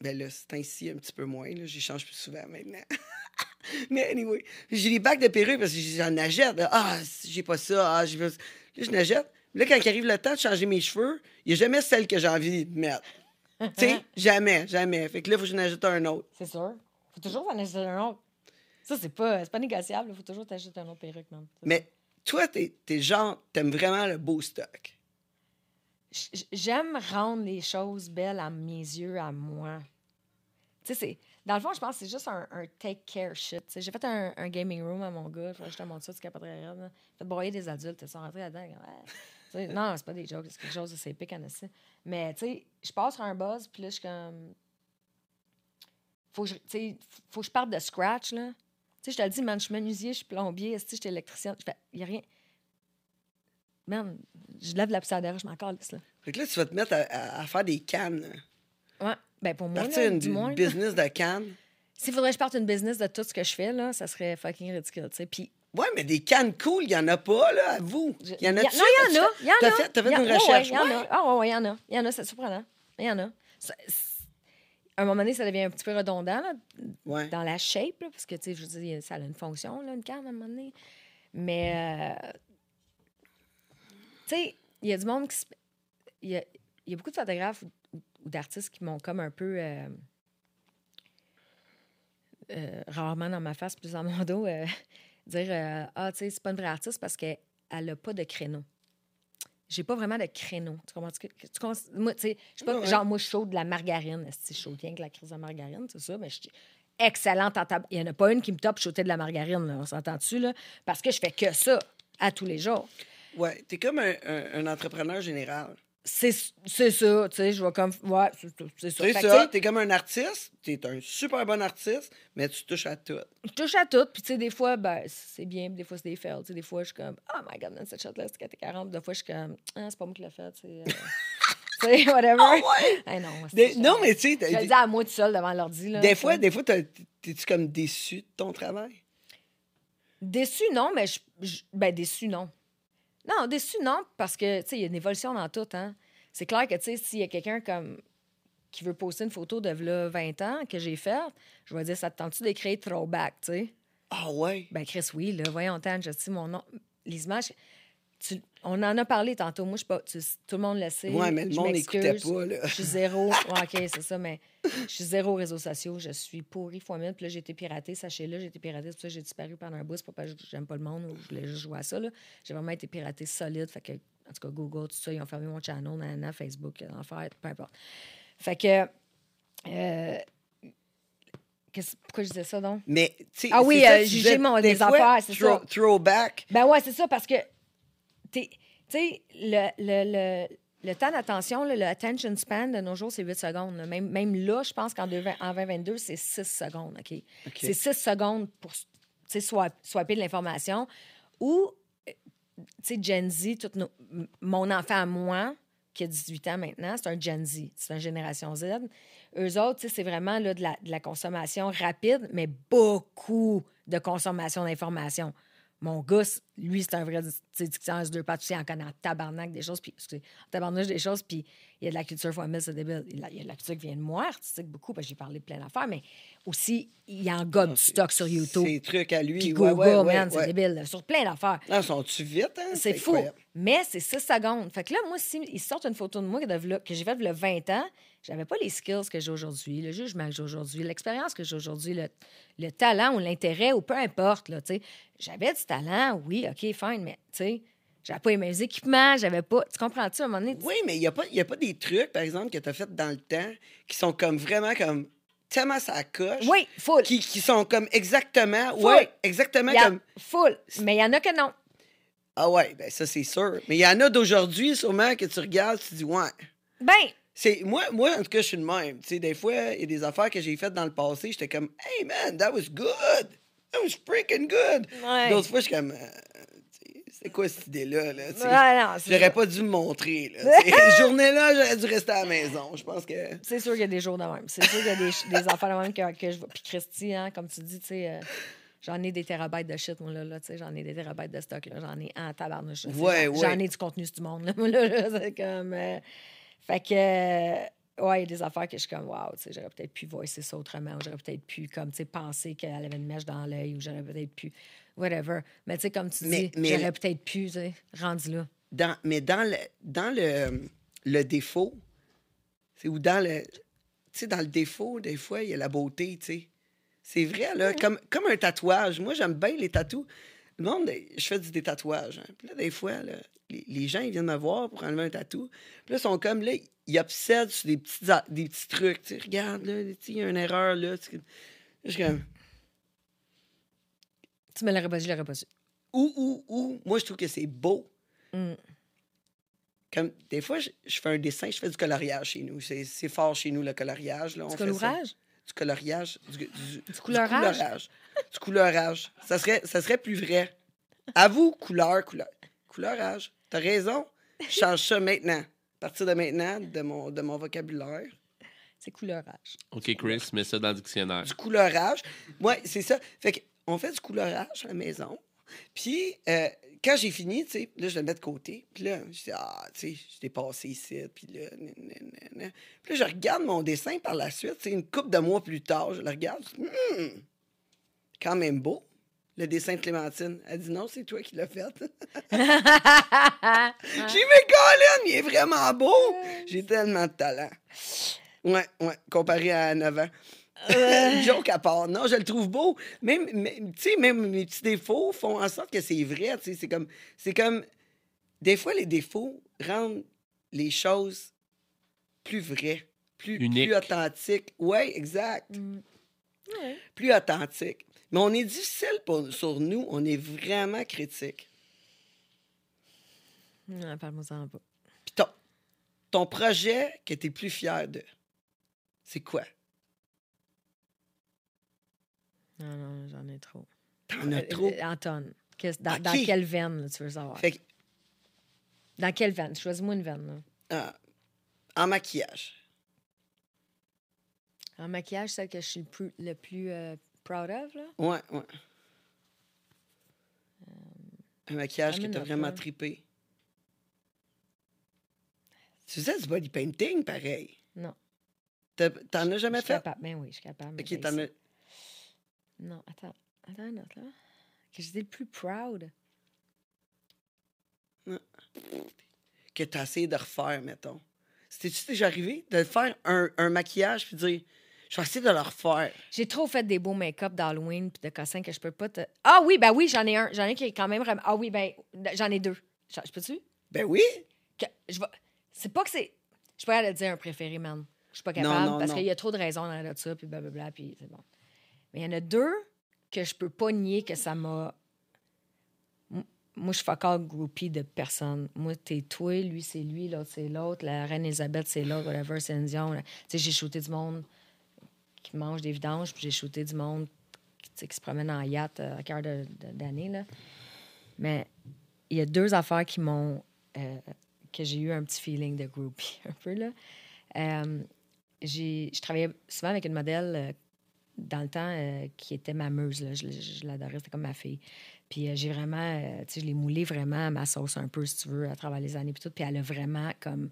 ben là, c'est ainsi un petit peu moins, là. J'y change plus souvent maintenant. Mais anyway, j'ai des bacs de perruques parce que j'en achète. Ah, si j'ai pas ça, ah, j'ai pas ça. Là, je n'achète. Là, quand il arrive le temps de changer mes cheveux, il n'y a jamais celle que j'ai envie de mettre. tu sais, jamais, jamais. Fait que là, il faut que je n'achète un autre. C'est sûr. Faut toujours t'en acheter un autre. Ça, c'est pas, c'est pas négociable. Il faut toujours t'acheter un autre perruque. C'est Mais toi, t'es es genre, t'aimes vraiment le beau stock. J'aime rendre les choses belles à mes yeux, à moi. Tu sais, c'est- dans le fond, je pense que c'est juste un, un take care shit. J'ai fait un, un gaming room à mon gars. Faut que je te montre ça, tu capoterais raide. là. Fait broyer des adultes. Ils sont rentrés là-dedans. Ouais. Non, c'est pas des jokes. C'est quelque chose de c'est épique en. Mais, tu sais, je passe sur un buzz, puis là, je suis comme. Faut que je, faut que je parte de scratch, là. Tu sais, je te le dis, man, je suis menuisier, je suis plombier, je suis électricien. Je fais, y a rien. Man, je lève la poussière je m'en calisse, là. Fait que là, tu vas te mettre à, à- à faire des cannes. Ouais. Ben, pour moi, Partir là, une, du moins. business de cannes. S'il faudrait que je parte une business de tout ce que je fais, là, ça serait fucking ridicule, tu sais. Puis, Ouais, mais des cannes cool, il n'y en a pas, là, à vous. Il y en a Non, il y en a. Il y en T'as a. fait, Il une recherche. ouais, il y en ouais. a. Ah, ouais, il y en a. Il y en a, c'est surprenant. Il y en a. À un moment donné, ça devient un petit peu redondant, là, Ouais. dans la shape, là, parce que, tu sais, je veux dire, ça a une fonction, là, une canne, à un moment donné. Mais, euh, tu sais, il y a du monde qui. Il y a, il y a beaucoup de photographes ou, ou d'artistes qui m'ont comme un peu... euh, euh, rarement dans ma face, plus dans mon dos, dire Ah, tu sais, c'est pas une vraie artiste parce qu'elle n'a pas de créneau. J'ai pas vraiment de créneau. Tu comprends? Tu, tu moi, tu sais, je suis pas, Ouais. genre, moi, je chaude de la margarine. Si je chaude rien que la crise de margarine, c'est ça, mais je suis excellente en tab- Il y en a pas une qui me top chauder de la margarine, là, on s'entend dessus, là? Parce que je fais que ça à tous les jours. Ouais, t'es comme un, un- un entrepreneur général. C'est ça, tu sais, je vois comme. Ouais, c'est ça. C'est ça, t'es comme un artiste, t'es un super bon artiste, mais tu touches à tout. je touche à tout. Puis, tu sais, des fois, ben, c'est bien, des fois, c'est des fails. Tu sais, des fois, je suis comme, oh my god, man, cette shot-là, c'est 4 40. Des fois, je suis comme, ah, c'est pas moi qui l'ai fait. Tu sais, euh, tu sais, whatever. Ah ouais? Non, Des- non, mais tu sais, Je le dis à moi tout seul devant l'ordi. des fois, des fois, t'es-tu comme déçu de ton travail? Déçu, non, mais je- ben, déçu, non. Non, déçu, non, parce que, tu sais, il y a une évolution dans tout, hein. C'est clair que, tu sais, s'il y a quelqu'un comme qui veut poster une photo de là, 20 ans que j'ai faite, je vais dire, ça te tente-tu d'écrire throwback, tu sais? Ah ouais? Ben, Chris, oui, là, voyons, Tan, je sais mon nom. Les images, tu- on en a parlé tantôt. Moi, je suis pas, tu- tout le monde le sait. Ouais, mais le Je monde n'écoutait pas, là. Je suis zéro. Ouais, OK, c'est ça, mais je suis zéro réseaux sociaux. Je suis pourri fois mille. Puis là, j'ai été piratée. Sachez-le, j'ai été piratée. C'est pour ça que j'ai disparu pendant un bout. C'est pas parce que j'aime pas le monde ou je voulais juste jouer à ça. là. J'ai vraiment été piratée solide. Fait que, en tout cas, Google, tout ça, ils ont fermé mon channel, nanana, Facebook, l'enfer, peu importe. Fait que. euh, pourquoi je disais ça, donc? Mais, tu sais, Ah oui, euh, juger mon- des affaires, c'est ça. Throwback. Ben ouais, c'est ça, parce que, tu sais, le, le, le, le temps d'attention, le attention span de nos jours, c'est 8 secondes. là. Même, même là, je pense qu'en 2020 en 2022, c'est 6 secondes, OK? C'est 6 secondes pour, swap- swapper de l'information. Ou, tu sais, Gen Z, tout nos- mon enfant à moi, qui a 18 ans maintenant, c'est un Gen Z, c'est une génération Z. Eux autres, c'est vraiment là, de, la, de la consommation rapide, mais beaucoup de consommation d'informations. Mon gars, lui, c'est un vrai dictionnaire deux pattes. Tu sais, il en connaît en tabarnak des choses, puis excusez, en tabarnak des choses, puis il y a de la culture fois mille, c'est débile. Il y a de la culture qui vient de moi, artistique beaucoup, parce que j'ai parlé de plein d'affaires, mais aussi, il y en gobe du stock sur YouTube. Ces trucs à lui. Puis ouais, Google, ouais, ouais, man, c'est débile, là, sur plein d'affaires. Non, sont-tu vite, hein? C'est fou. incroyable. Mais c'est 6 secondes. Fait que là, moi, s'ils sortent une photo de moi de v'là- que j'ai faite a 20 ans, j'avais pas les skills que j'ai aujourd'hui, le jugement que j'ai aujourd'hui, l'expérience que j'ai aujourd'hui, le, le talent ou l'intérêt ou peu importe. Là, j'avais du talent, oui, OK, fine, mais tu sais, j'avais pas les mêmes équipements, j'avais pas. Tu comprends-tu à un moment donné? Oui, mais il n'y a, pas- y a pas des trucs, par exemple, que tu as fait dans le temps qui sont comme vraiment comme tellement ça coche. Oui, full. Qui, qui sont comme exactement. Full. Ouais, exactement a- comme. full. Mais il y en a que non. Ah ouais, ben ça, c'est sûr. Mais il y en a d'aujourd'hui, sûrement, que tu regardes, tu dis, ouais. Ben, C'est, moi, moi, en tout cas, je suis le même. Tu sais, des fois, il y a des affaires que j'ai faites dans le passé, j'étais comme, hey man, that was good. That was freaking good. Ouais. D'autres fois, je suis comme, euh, c'est quoi cette idée-là? Là, ouais, J'aurais pas dû me montrer. Là. Cette journée-là, j'aurais dû rester à la maison. Je pense que. C'est sûr qu'il y a des jours de même. C'est sûr qu'il y a des, des affaires de même que, que je vois. Puis Christy, hein, comme tu dis, tu sais, euh, j'en ai des terabytes de shit, moi, là, là tu sais, j'en ai des terabytes de stock, là, j'en ai en tabarnouche. Ouais, j'en- ouais. J'en ai du contenu sur du monde, là, moi, là, là, c'est comme... euh, fait que, euh, ouais, il y a des affaires que je suis comme, wow, tu sais, j'aurais peut-être pu voicer ça autrement, ou j'aurais peut-être pu, comme, tu sais, penser qu'elle avait une mèche dans l'œil, ou j'aurais peut-être pu, whatever. Mais tu sais, comme tu Mais- dis, mais- j'aurais peut-être pu, tu sais, rendu là. Dans, mais dans le, dans le, le défaut, c'est ou dans le. Tu sais, dans le défaut, des fois, il y a la beauté, tu sais. C'est vrai, là, comme, comme un tatouage. Moi, j'aime bien les tatous. Le monde, je fais des tatouages. hein. Puis là, des fois, là, les, les gens, ils viennent me voir pour enlever un tatou. Puis là, ils sont comme, là, ils obsèdent sur des petits, des petits trucs. Tu sais, regarde, là, il y a une erreur, là. tu sais. Je suis comme, Tu me l'aurais pas dit, je l'aurais pas su. ou, ou, ou, moi, je trouve que c'est beau. Mm. Comme, des fois, je, je fais un dessin, je fais du coloriage chez nous. C'est fort chez nous, le coloriage. Là, on Du fait ça. Colorage? Du coloriage. Du, du, du couleurage? couleurage. Du couleurage. Ça serait, ça serait plus vrai. À vous, couleur, couleur. Couleurage. T'as raison. Je change ça maintenant. À partir de maintenant, de mon, de mon vocabulaire. C'est couleurage. OK, Chris, mets ça dans le dictionnaire. Du couleurage. Ouais, c'est ça. Fait qu'on fait du couleurage à la maison. Puis, euh, quand j'ai fini, tu sais, là, je le mets de côté. Puis là, je dis, ah, tu sais, je t'ai passé ici. Puis là. Puis là, je regarde mon dessin par la suite. C'est une couple de mois plus tard. Je le regarde. je dis, Hmm, quand même beau. Le dessin de Clémentine. Elle dit, non, c'est toi qui l'as fait. j'ai mais Colin, il est vraiment beau. J'ai tellement de talent. Ouais, ouais, comparé à 9 ans. Joke à part. Non, je le trouve beau. Même, mais- tu sais, même mes petits défauts font en sorte que c'est vrai. tu sais, C'est comme, c'est comme. Des fois, les défauts rendent les choses plus vraies, plus, plus authentiques. Oui, exact. Mm. Ouais. Plus authentiques. Mais on est difficile pour, sur nous. On est vraiment critique. Non, parle-moi-en pas. Puis ton, ton projet que tu es plus fier de, c'est quoi? Non, non, j'en ai trop. T'en as Euh, trop? euh, En tonnes. Qu'est-ce- Dans, quelle veine, là, tu veux savoir? Fait que, Dans quelle veine? Choisis-moi une veine. Là. ah, en maquillage. En maquillage, celle que je suis le plus, le plus euh, proud of, là? Ouais, ouais. Un maquillage que t'as vraiment trippé. Tu faisais du body painting, pareil. Non. T'en as Je jamais suis fait? capable. Ben oui, je suis capable. Ok, t'en as. Non, attends. Attends une autre, là. Que j'étais le plus proud. Que t'as essayé de refaire, mettons. C'était-tu déjà arrivé de faire un, un maquillage puis de dire je vais essayer de le refaire? J'ai trop fait des beaux make-up d'Halloween puis de cossins que je peux pas te. Ah oui, ben oui, j'en ai un. J'en ai qui est quand même. Ah oui, ben j'en ai deux. Je peux-tu? Ben oui! Que- je vais- C'est pas que c'est. Je capable de dire un préféré, man. Je suis pas capable non, parce qu'il y a trop de raisons dans ça, puis blablabla, puis c'est bon. Mais il y en a deux que je peux pas nier que ça m'a. Moi, je suis all groupie de personne. Moi, t'es toi, lui, c'est lui, l'autre, c'est l'autre. La reine Elisabeth, c'est l'autre, whatever, c'est Dion. Tu sais, j'ai shooté du monde qui mange des vidanges, puis j'ai shooté du monde qui, se promène en yacht euh, à cœur de- de- d'année, là. Mais il y a deux affaires qui m'ont. euh, que j'ai eu un petit feeling de groupie, un peu, là. Euh, je travaillais souvent avec une modèle euh, dans le temps euh, qui était ma meuse. Là. Je, l'adorais, c'était comme ma fille. Puis euh, j'ai vraiment, euh, tu sais, je l'ai moulée vraiment à ma sauce un peu, si tu veux, à travers les années. Puis tout. Puis elle a vraiment comme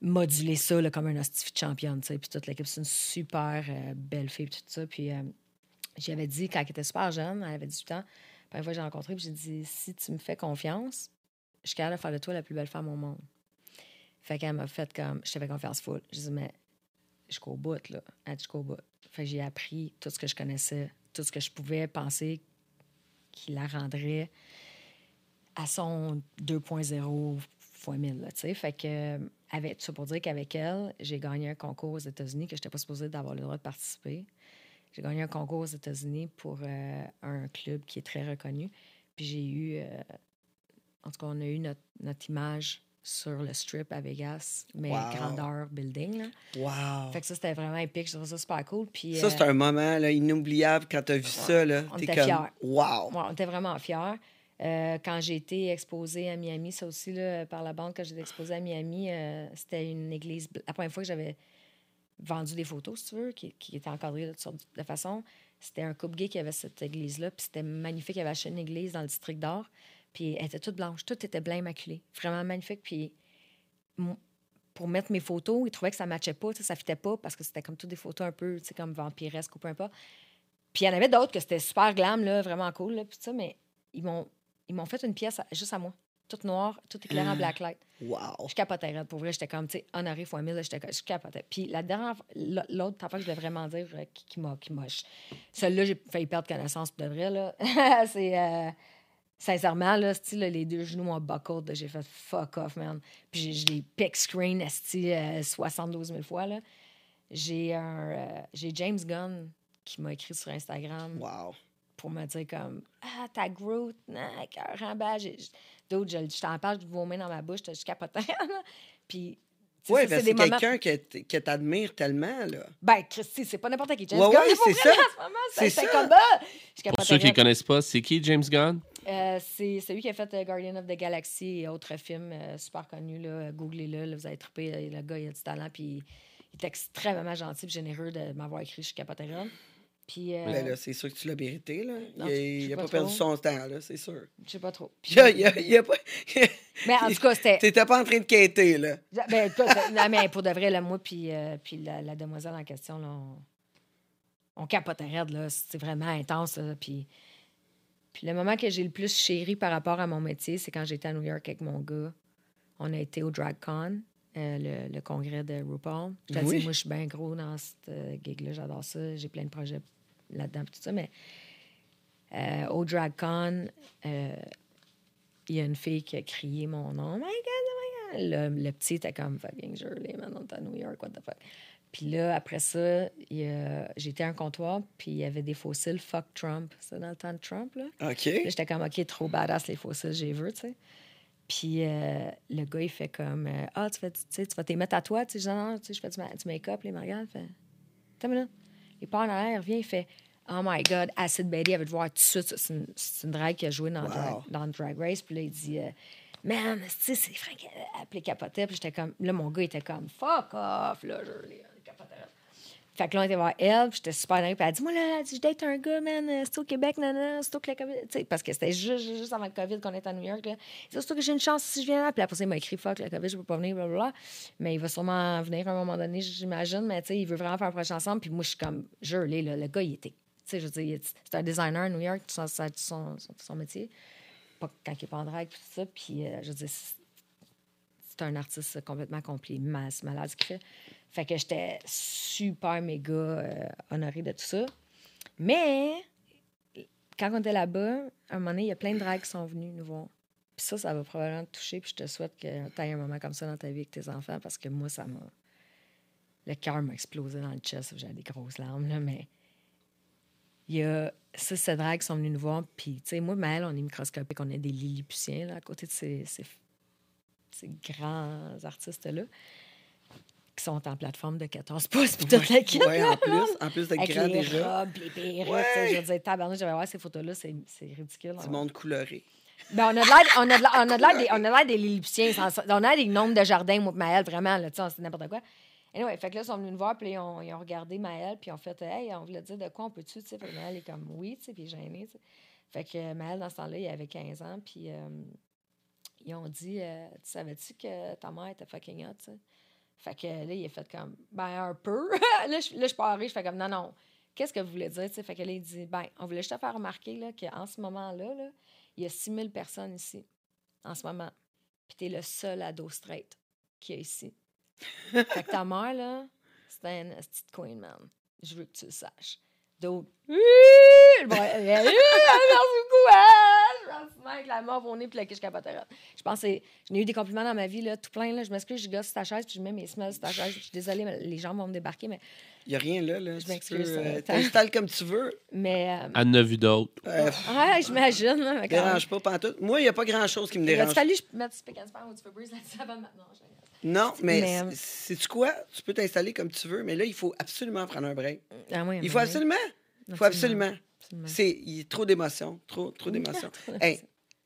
modulé ça là, comme un hostifie de championne, tu sais. Puis toute l'équipe, c'est une super belle fille, puis tout ça. Puis j'avais dit, quand elle était super jeune, elle avait 18 ans, la première fois que j'ai rencontré, puis j'ai dit, si tu me fais confiance, je suis capable de faire de toi la plus belle femme au monde. Fait qu'elle m'a fait comme, je t'avais confiance full. Je dis, mais jusqu'au bout, là. Elle dit, jusqu'au bout. J'ai appris tout ce que je connaissais, tout ce que je pouvais penser qui la rendrait à son 2.0 fois 1000, là. Fait que, avec, ça pour dire qu'avec elle, j'ai gagné un concours aux États-Unis que je n'étais pas supposée d'avoir le droit de participer. J'ai gagné un concours aux États-Unis pour euh, un club qui est très reconnu. Puis j'ai eu, euh, en tout cas, on a eu notre, notre image sur le strip à Vegas, mais Wow. grandeur building. Là. Wow! Fait que ça, c'était vraiment épique. Je trouvais ça super cool. Puis, Ça, euh, c'est un moment là, inoubliable quand t'as vu ça. Là. on T'es était comme, fiers. wow! Ouais, on était vraiment fiers. Euh, quand j'ai été exposée à Miami, ça aussi, là, par la bande, quand j'étais exposée à Miami, euh, c'était une église. La première fois que j'avais vendu des photos, si tu veux, qui, qui était encadrée de toutes sortes de façon, c'était un couple gay qui avait cette église-là. Puis c'était magnifique. Il avait acheté une église dans le district d'or. Puis elle était toute blanche. Tout était blanc immaculé. Vraiment magnifique. Puis pour mettre mes photos, ils trouvaient que ça matchait pas, ça fitait pas parce que c'était comme toutes des photos un peu, tu sais, comme vampiresques ou peu importe. Puis il y en avait d'autres que c'était super glam, là, vraiment cool, là, puis ça, mais ils m'ont, ils m'ont fait une pièce à- juste à moi, toute noire, toute éclairée en blacklight. Wow! Je capotais, pour vrai, j'étais comme, tu sais, honoré fois mille, j'étais, je capotais. Puis la dernière, l'autre affaire que je voulais vraiment dire euh, qui, qui m'a, qui m'a, celle-là, j'ai failli perdre connaissance pour de vrai, là, c'est, euh, Sincèrement, là, là, les deux genoux m'ont buckled. là, J'ai fait fuck off, man. Puis j'ai- des pick screen euh, 72 000 fois. là. J'ai un, euh, j'ai James Gunn qui m'a écrit sur Instagram Wow. pour me dire comme Ah, ta Groot, nah, cœur en bas. J'ai- D'autres, je, je t'en parle, je vomir dans ma bouche, je capotais. Puis, ça, parce c'est que des c'est moments. quelqu'un que, t'admires tellement, là. Ben, Christy, c'est pas n'importe qui. James Ouais, Gunn, ouais, c'est ça. en ce moment, C'est ça. comme! Je Pour ceux qui ne connaissent pas, c'est qui James Gunn? Euh, c'est celui qui a fait euh, Guardian of the Galaxy et autres films euh, super connus. Là. Googlez-le, là, vous allez triper. euh, Le gars, il a du talent, puis il est extrêmement gentil et généreux de m'avoir écrit. Capotais raide. Puis, Ben là, c'est sûr que tu l'as mérité, là. Non, il a, je il sais a pas pas, perdu trop. son temps, là, c'est sûr. je sais pas trop. Puis- Il a, il a- il a pas... mais en tout cas, c'était. T'étais pas en train de quêter, là. Ben, non, mais pour de vrai, là, moi, puis, puis la, la demoiselle en question, là, on, on capotait raide, là. C'est vraiment intense, là. Puis, puis le moment que j'ai le plus chéri par rapport à mon métier, c'est quand j'étais à New York avec mon gars. On a été au DragCon, euh, le, le congrès de RuPaul. Je Oui. moi, je suis bien gros dans cette euh, gig-là. J'adore ça. J'ai plein de projets là-dedans, tout ça. Mais euh, au DragCon, euh, il y a une fille qui a crié mon nom. Oh my God, oh my God. Le, le petit était comme fucking Shirley, man, on est à New York, what the fuck. Puis là, après ça, il j'étais à un comptoir, puis il y avait des fossiles fuck Trump. C'était dans le temps de Trump, là. OK. J'étais comme, OK, trop badass les fossiles, j'ai vu, tu sais. Puis euh, le gars, il fait comme, euh, ah, tu, fais, tu sais, tu vas t'y mettre à toi, tu sais, non, tu sais, je fais du, ma- du make-up, les margales. Fait, attends une minute. Il part en arrière, il revient, il fait, oh my God, Acid Betty, elle veut te voir tout de suite. C'est une, c'est une drague qui a joué dans, Wow. drag, dans Drag Race. Puis là, il dit, euh, man, tu sais, c'est Frank, appelé capotait. Puis j'étais comme, là, mon gars était comme, fuck off, là, je. Fait que là, on était voir elle, puis j'étais super dingue. Puis elle dit, moi, là, je date un gars, man, euh, c'est au Québec, non, c'est que la COVID. Tu sais, parce que c'était juste, juste, avant le COVID qu'on était à New York. C'est que j'ai une chance si je viens là. Puis après il m'a écrit, fuck, la COVID, je peux pas venir, blablabla. Mais il va sûrement venir à un moment donné, j'imagine. Mais tu sais, il veut vraiment faire un projet ensemble. Puis moi, je suis comme, gelé, là. Le gars, il était. Tu sais, je veux dire, c'est un designer à New York, son, son, son, son métier. Pas quand il est pas en drague, puis tout ça. Puis euh, je veux dire, c'est- un artiste complètement complet, masse, malade ce qu'il fait. Fait que j'étais super méga euh, honorée de tout ça. Mais quand on était là-bas, à un moment donné, il y a plein de drags qui sont venus nous voir. Puis ça, ça va probablement te toucher. Puis je te souhaite que tu aies un moment comme ça dans ta vie avec tes enfants parce que moi, ça m'a. Le cœur m'a explosé dans le chest. J'avais des grosses larmes, là, mais. Il y a six, sept drags qui sont venus nous voir. Puis, tu sais, moi, Maëlle, on est microscopique. On est des Lilliputiens, là, à côté de ces, ces, ces grands artistes-là qui sont en plateforme de 14 pouces. Puis toute la kit, là, en plus, en plus avec grand les déjà. robes, les perruques. Ouais. Je veux dire, tabarnak, j'avais voir ces photos-là, c'est c'est ridicule. Du monde coloré. Ben, on a de l'air, on a de l'air- on a de l'air des, on a de l'air des Lilliputiens. On a des nombres de jardins, moi, Maëlle, vraiment, là, c'est n'importe quoi. Anyway, fait que là, ils sont venus nous voir, puis ils ont, ils ont regardé Maëlle, puis ils ont fait, hey, on voulait dire de quoi on peut-tu, tu sais. Maëlle est comme, oui, tu sais, puis gênée, tu sais. Fait que euh, Maëlle, dans ce temps-là, il avait 15 ans, puis euh, ils ont dit, euh, tu savais-tu que ta mère était fucking hot, tu sais? Fait que là, il a fait comme, ben, un peu. là, je, là, je parais, je fais comme, non, non, qu'est-ce que vous voulez dire, tu sais? Fait que là, il dit, ben, on voulait juste te faire remarquer, là, qu'en ce moment-là, là, il y a 6000 personnes ici, en ce moment. Puis t'es le seul ado straight qu'il y a ici. fait que ta mère, là, c'est une petite queen, man. Je veux que tu le saches. Donc, Bon, euh, merci beaucoup, hein! Je pense avec la mort au nez puis la quiche capoterotte. Je pense que c'est- j'en ai eu des compliments dans ma vie, là, tout plein. Là. Je m'excuse, je gosse sur ta chaise puis je mets mes semelles sur ta chaise. Je suis désolée, mais les gens vont me débarquer, mais. Il n'y a rien là. là. Je Tu m'excuse, peux, euh, ça- T'installes comme tu veux. mais euh, Elle en a vu d'autres. Euh, ah, j'imagine. quand même. dérange pas pantoute. Moi, il n'y a pas grand-chose qui me dérange. que je mette du pick and span ou du Febreze là-dessus avant maintenant. Non, mais, Mais, euh, sais-tu quoi? Tu peux t'installer comme tu veux, mais là, il faut absolument prendre un break. Ah, oui, Il faut oui. absolument. Il faut absolument. Absolument. C'est il y a trop d'émotions. Trop, trop d'émotions. Hey,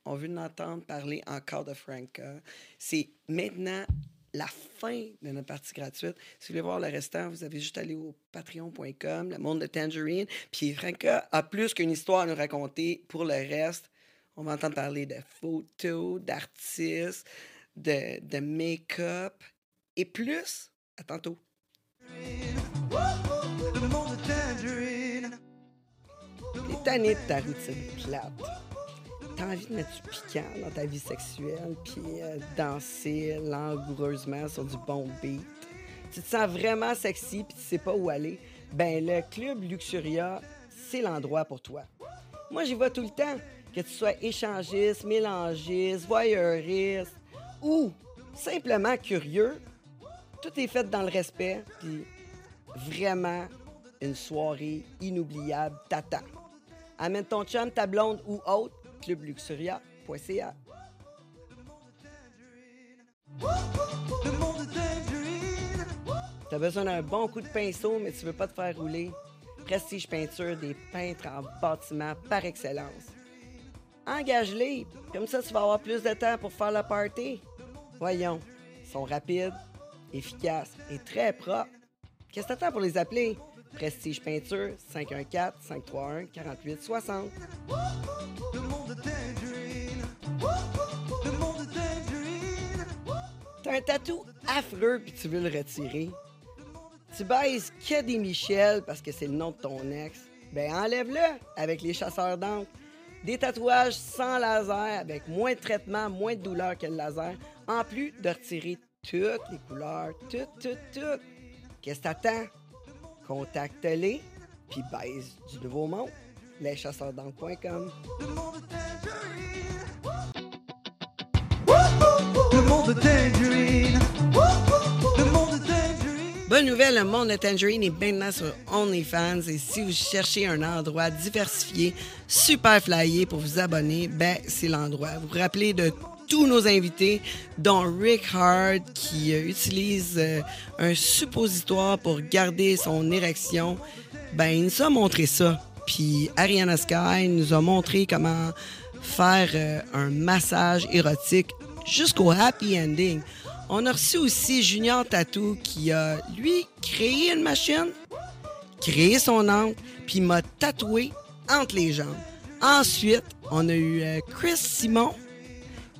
on veut l'entendre parler encore de Franca. C'est maintenant la fin de notre partie gratuite. Si vous voulez voir le restant, vous avez juste à aller au patreon.com, le monde de Tangerine. Puis Franca a plus qu'une histoire à nous raconter. Pour le reste, on va entendre parler de photos, d'artistes, de, de make-up et plus. À tantôt. De ta routine plate. T'as envie de mettre du piquant dans ta vie sexuelle, puis euh, danser langoureusement sur du bon beat. Tu te sens vraiment sexy, puis tu sais pas où aller. Ben, le Club Luxuria, c'est l'endroit pour toi. Moi, j'y vais tout le temps. que tu sois échangiste, mélangiste, voyeuriste ou simplement curieux, tout est fait dans le respect, puis vraiment une soirée inoubliable t'attend. Amène ton chum, ta blonde ou autre, clubluxuria.ca. T'as besoin d'un bon coup de pinceau, mais tu veux pas te faire rouler. Prestige Peinture, des peintres en bâtiment par excellence. Engage-les, comme ça tu vas avoir plus de temps pour faire la party. Voyons, ils sont rapides, efficaces et très propres. Qu'est-ce que t'attends pour les appeler? Prestige Peinture, 514-531-4860. Le monde est tangerine. Le monde est tangerine. T'as un tatou affreux puis tu veux le retirer. Tu baises que des Michel parce que c'est le nom de ton ex. Ben enlève-le avec les chasseurs d'encre. Des tatouages sans laser avec moins de traitement, moins de douleur que le laser, en plus de retirer toutes les couleurs, toutes, toutes, toutes. Qu'est-ce que t'attends? Contacte-les puis baise du nouveau monde. Leschasseursd'encre.com. Le monde tangerine. Le monde est tangerine. Bonne nouvelle, le monde de Tangerine est maintenant sur OnlyFans et si vous cherchez un endroit diversifié, super flyé pour vous abonner, ben c'est l'endroit. Vous vous rappelez de tous nos invités, dont Rick Hard qui euh, utilise euh, un suppositoire pour garder son érection. Ben il nous a montré ça. Puis Ariana Sky nous a montré comment faire euh, un massage érotique jusqu'au happy ending. On a reçu aussi Junior Tattoo qui a, lui, créé une machine, créé son encre, puis m'a tatoué entre les jambes. Ensuite, on a eu Chris Simon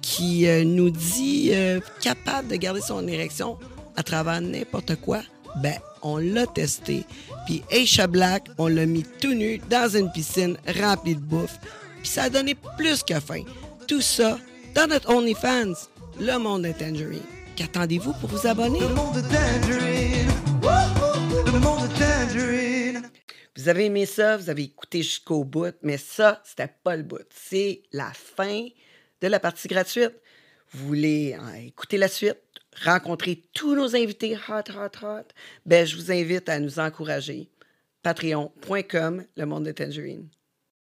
qui euh, nous dit euh, capable de garder son érection à travers n'importe quoi. Ben, on l'a testé. Puis Aisha Black, on l'a mis tout nu dans une piscine remplie de bouffe. Puis ça a donné plus que faim. Tout ça dans notre OnlyFans, le monde de Tangerine. Qu'attendez-vous pour vous abonner? Le monde est tangerine. Le monde est tangerine. Vous avez aimé ça, vous avez écouté jusqu'au bout, mais ça, c'était pas le bout. C'est la fin de la partie gratuite. Vous voulez euh, écouter la suite, rencontrer tous nos invités hot, hot, hot, ben, je vous invite à nous encourager. Patreon.com, le monde de Tangerine.